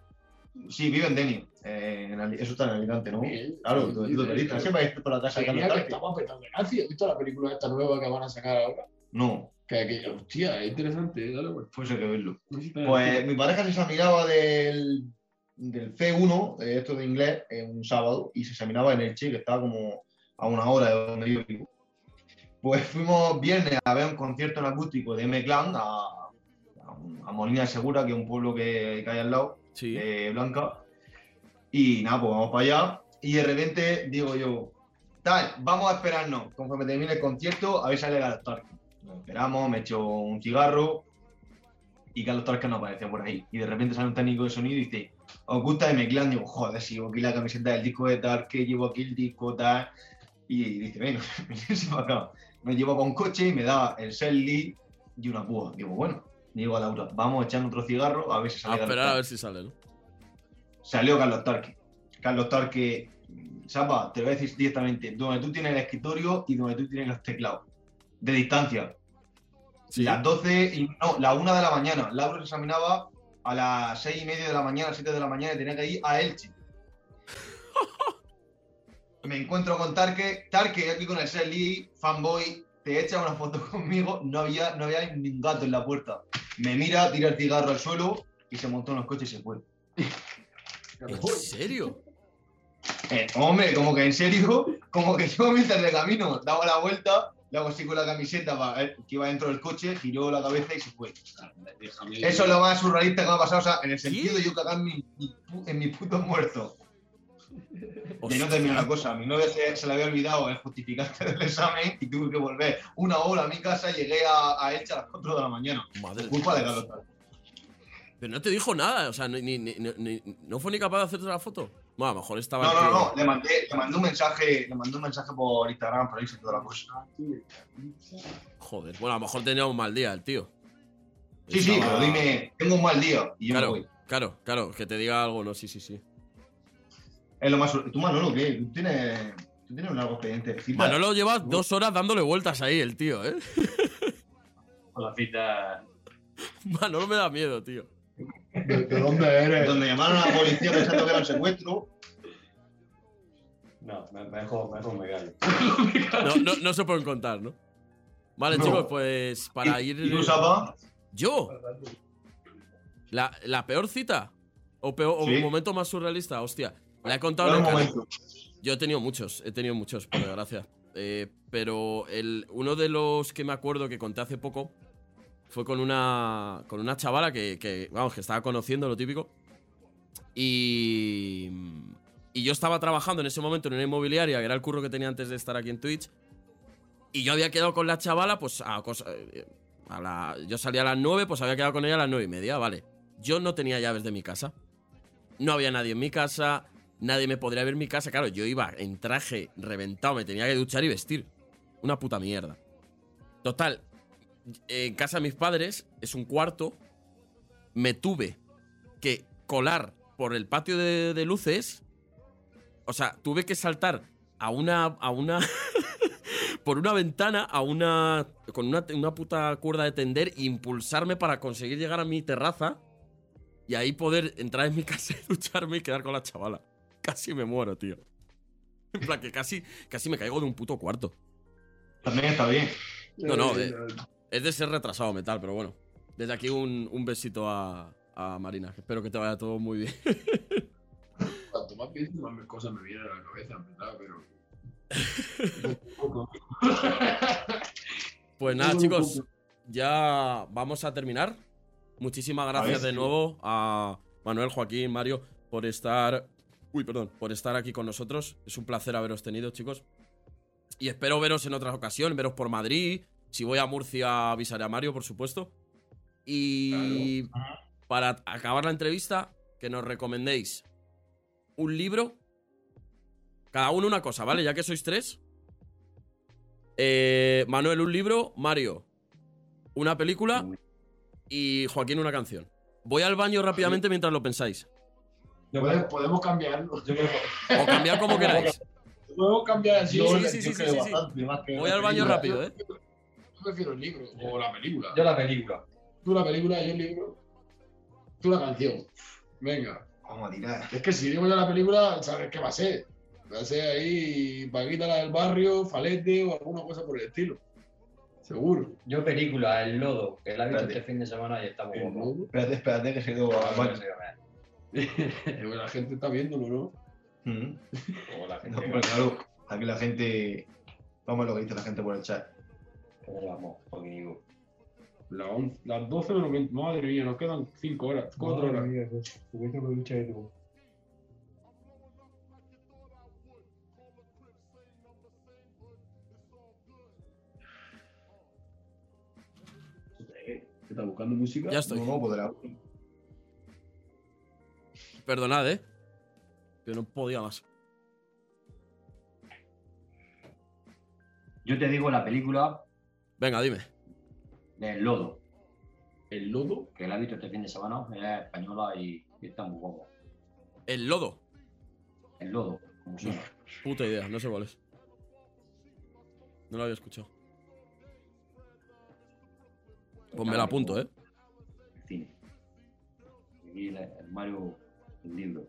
Sí, vive en Deni. Eh, en eso está en Alicante, ¿no? Sí, Claro, sí, tú, sí, tú listas. sí. Siempre por la casa de Tarque. estaba petando gracia. ¿Has visto la película esta nueva que van a sacar ahora? No, Que, que hostia, es interesante, dale vuelta. pues hay que verlo. Pues mi pareja se examinaba del, del C1, eh, esto de inglés, en un sábado, y se examinaba en Elche, que estaba como a una hora de donde yo vivo. Pues fuimos viernes a ver un concierto en acústico de M-Clan a, a, Molina de Segura, que es un pueblo que, que hay al lado, Sí. de Blanca. Y nada, pues vamos para allá. Y de repente digo yo, tal, vamos a esperarnos, conforme termine el concierto, a ver si sale Carlos Tarque. Nos esperamos, me echo un cigarro y Carlos Tarque no aparece por ahí. Y de repente sale un técnico de sonido y dice, ¿os gusta de Meclán? Digo, joder, si llevo aquí la camiseta del disco de Tarque, llevo aquí el disco, tal. Y dice, venga, venirse para acá. Me llevo con un coche y me da el Selly y una púa. Digo, bueno, digo a Laura, vamos a echar otro cigarro a ver si A sale Carlos esperar a ver si sale, ¿no? salió Carlos Tarque. Carlos Tarque, Sapa, te lo voy a decir directamente, donde tú tienes el escritorio y donde tú tienes los teclados, de distancia. Sí. Las 12, y, no, la 1 de la mañana. Laura se examinaba a las 6 y media de la mañana, 7 de la mañana y tenía que ir a Elche. Me encuentro con Tarque, Tarque aquí con el Selly, fanboy, te echa una foto (laughs) conmigo, no había, no había ni un gato en la puerta. Me mira, tira el cigarro al suelo y se montó en los coches y se fue. ¿En serio? Eh, hombre, como que en serio, como que yo mientras de camino daba la vuelta, le hago así con la camiseta para ver que iba dentro del coche, giró la cabeza y se fue. Déjame. Eso es lo más surrealista que me ha pasado, o sea, en el sentido de yo cagar en mi, en mi puto muerto. Y no terminó la cosa, a mi novia se, se le había olvidado el justificante (laughs) del examen y tuve que volver una hora a mi casa y llegué a, a Elche a las 4 de la mañana. Madre culpa de Tarque. Pero no te dijo nada, o sea, ni, ni- ni- no fue ni capaz de hacerte la foto. Bueno, a lo mejor estaba. No, no, tío- no, le mandé, le mandé un mensaje, le mandé un mensaje por Instagram, por ahí se toda la cosa. Joder, bueno, a lo mejor tenía un mal día el tío. Sí, sí, pero dime, tengo un mal día y yo me Claro, voy. claro, claro, que te diga algo, no, sí, sí, sí. Es lo más. ¿Tú, Manolo, qué? ¿Tú tienes, tú tienes un largo expediente? ¿Cita? Manolo lleva dos horas dándole vueltas ahí, el tío, ¿eh? Con la cita. (laughs) Manolo me da miedo, tío. ¿De, de dónde eres? Donde llamaron a la policía pensando que era un secuestro. No, me- mejor, mejor me callo. No, no, no se pueden contar, ¿no? Vale, No. chicos, pues para ¿Y, ir. ¿Y tú, Sapa? ¿Yo? ¿La, la peor cita? ¿O, peor, o un momento más surrealista? Hostia, la he contado canal. momento. Yo he tenido muchos, he tenido muchos, por desgracia. Eh, pero el, uno de los que me acuerdo que conté hace poco fue con una, con una chavala que, que, vamos, que estaba conociendo lo típico. Y, y yo estaba trabajando en ese momento en una inmobiliaria, que era el curro que tenía antes de estar aquí en Twitch. Y yo había quedado con la chavala, pues a cosa. eh, A la, yo salía a las 9, pues había quedado con ella a las 9 y media, vale. Yo no tenía llaves de mi casa. No había nadie en mi casa. Nadie me podría ver mi casa. Claro, yo iba en traje reventado, me tenía que duchar y vestir. Una puta mierda. Total, en casa de mis padres es un cuarto. Me tuve que colar por el patio de, de luces. O sea, tuve que saltar a una. a una. (laughs) por una ventana a una. con una, una puta cuerda de tender e impulsarme para conseguir llegar a mi terraza. Y ahí poder entrar en mi (laughs) casa y ducharme y quedar con la chavala. Casi me muero, tío. En plan, que casi, casi me caigo de un puto cuarto. También está bien. No, no, eh, es de ser retrasado metal, pero bueno. Desde aquí un, un besito a, a Marina, espero que te vaya todo muy bien. (laughs) Cuanto más pienso, más cosas me vienen a la cabeza, en verdad, pero. (laughs) Pues nada, chicos, ya vamos a terminar. Muchísimas gracias ver, de nuevo a Manuel, Joaquín, Mario, por estar. Uy, perdón, por estar aquí con nosotros. Es un placer haberos tenido, chicos. Y espero veros en otra ocasión, veros por Madrid. Si voy a Murcia, avisaré a Mario, por supuesto. Y para acabar la entrevista, que nos recomendéis un libro. Cada uno una cosa, ¿vale? Ya que sois tres. Eh, Manuel, un libro. Mario, una película. Y Joaquín, una canción. Voy al baño rápidamente mientras lo pensáis. Yo Podemos, creo, podemos cambiarlo. yo creo que- O cambiar como queráis. Podemos cambiar así. Sí, Yo- sí, sí, sí, Voy al baño rápido, ¿eh? Yo prefiero el libro o la película. yo la película. tú la película, yo el libro, tú la canción. Venga. Vamos a tirar. Es que si digo yo la película, ¿sabes qué va a ser? Va a ser ahí Paquita la del barrio, Falete o alguna cosa por el estilo. Seguro. Yo película, El Lodo, que la he visto este fin de semana y está muy guapo. Espérate, espérate, que se quedó Ah, al bueno, (laughs) La gente está viéndolo, ¿no? Mm. Luego la gente No, claro, aquí la gente. Vamos a lo que dice la gente por el chat. vamos, digo, La on- las 12 menos 20. Madre mía, nos quedan 5 horas, 4 horas. ¿Qué estás buscando música? Ya estoy. No, no, pues de la- Perdonad, ¿eh? Que no podía más. Yo te digo la película Venga, dime. del Lodo, El lodo. que la he visto este fin de semana, es española y, y está muy guapo. El lodo. El Lodo, como suena. (laughs) Puta idea, no sé cuál es. No lo había escuchado. Pues me la apunto, ¿eh? El cine. Y el, el Mario, el libro.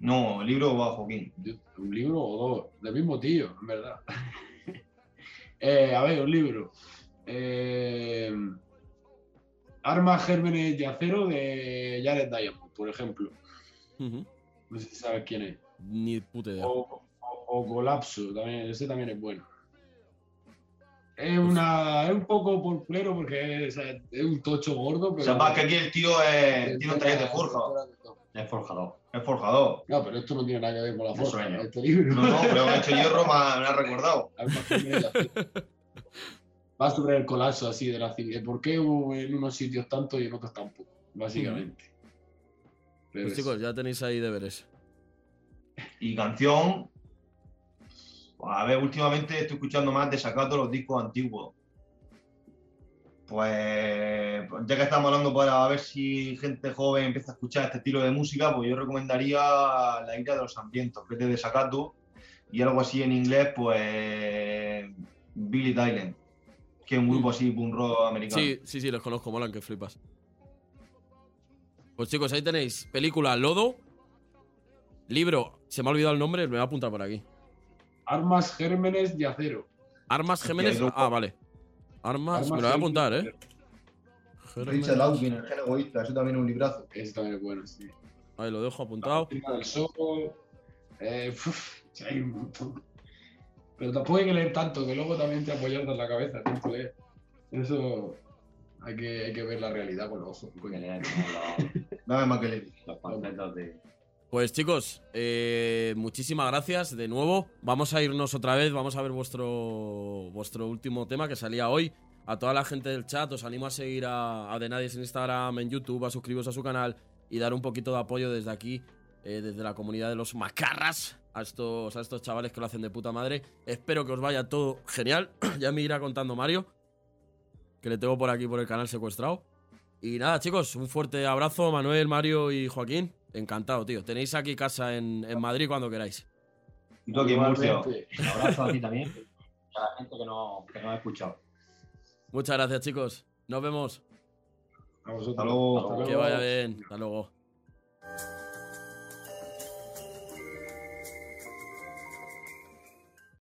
No, el libro va Joaquín. Un libro o dos, del mismo tío, en verdad. (laughs) Eh, a ver, un libro. Eh, Armas, gérmenes de acero de Jared Diamond, por ejemplo. No sé si sabes quién es. Ni puta idea. O, o- o Colapso, también, ese también es bueno. Es, una, es un poco porplero porque es, es un tocho gordo, O pero. sea, más que aquí el tío es, tiene un taller de forja. Es forjador. Es forjador. No, pero esto no tiene nada que ver con la De forja, sueño. este libro. No, no, pero ha hecho hierro, me ha, me ha recordado. (laughs) De. Va sobre el colapso así de la civil. ¿Por qué hubo en unos sitios tanto y en otros tampoco? Básicamente. Pero Pues es- chicos, ya tenéis ahí deberes. Y canción. a ver, últimamente estoy escuchando más desacato los discos antiguos. Pues, pues, ya que estamos hablando para ver si gente joven empieza a escuchar este estilo de música, pues yo recomendaría La ira de los hambrientos, que es de desacato, y algo así en inglés, pues Billy Dylan, que es un grupo así, punk rock americano. Sí, sí, sí, los conozco, molan que flipas. Pues chicos, ahí tenéis película Lodo. Libro, se me ha olvidado el nombre, me voy a apuntar por aquí. Armas, gérmenes de acero. Armas Gémenes. Ah, vale. Armas, Armas, me lo voy a apuntar, eh. Richard Dawkins, el gen egoísta, eso también es un librazo. Ese también es bueno, sí. Ahí lo dejo apuntado. Encima del sol. Eh, uf, (laughs) hay un montón. Pero tampoco hay que leer tanto, que luego también te apoyas en la cabeza, tanto leer. Eso hay que, hay que ver la realidad con los ojos. Que coño. leer como los, (laughs) Dame más que leer. los panfletos de. Pues chicos, eh, muchísimas gracias de nuevo. Vamos a irnos otra vez, vamos a ver vuestro, vuestro último tema que salía hoy. A toda la gente del chat, os animo a seguir a, De Nadies en Instagram, en YouTube, a suscribiros a su canal y dar un poquito de apoyo desde aquí, eh, desde la comunidad de los macarras, a estos, a estos chavales que lo hacen de puta madre. Espero que os vaya todo genial. (clears throat) ya me irá contando Mario, que le tengo por aquí por el canal secuestrado. Y nada, chicos, un fuerte abrazo, Manuel, Mario y Joaquín. Encantado, tío. Tenéis aquí casa en, en Madrid cuando queráis. Y tú aquí en Murcia. Igualmente. Un abrazo a ti también. Y a la gente que no, que no ha escuchado. Muchas gracias, chicos. Nos vemos. A vosotros. Hasta luego. Hasta Que vaya bien. Hasta luego.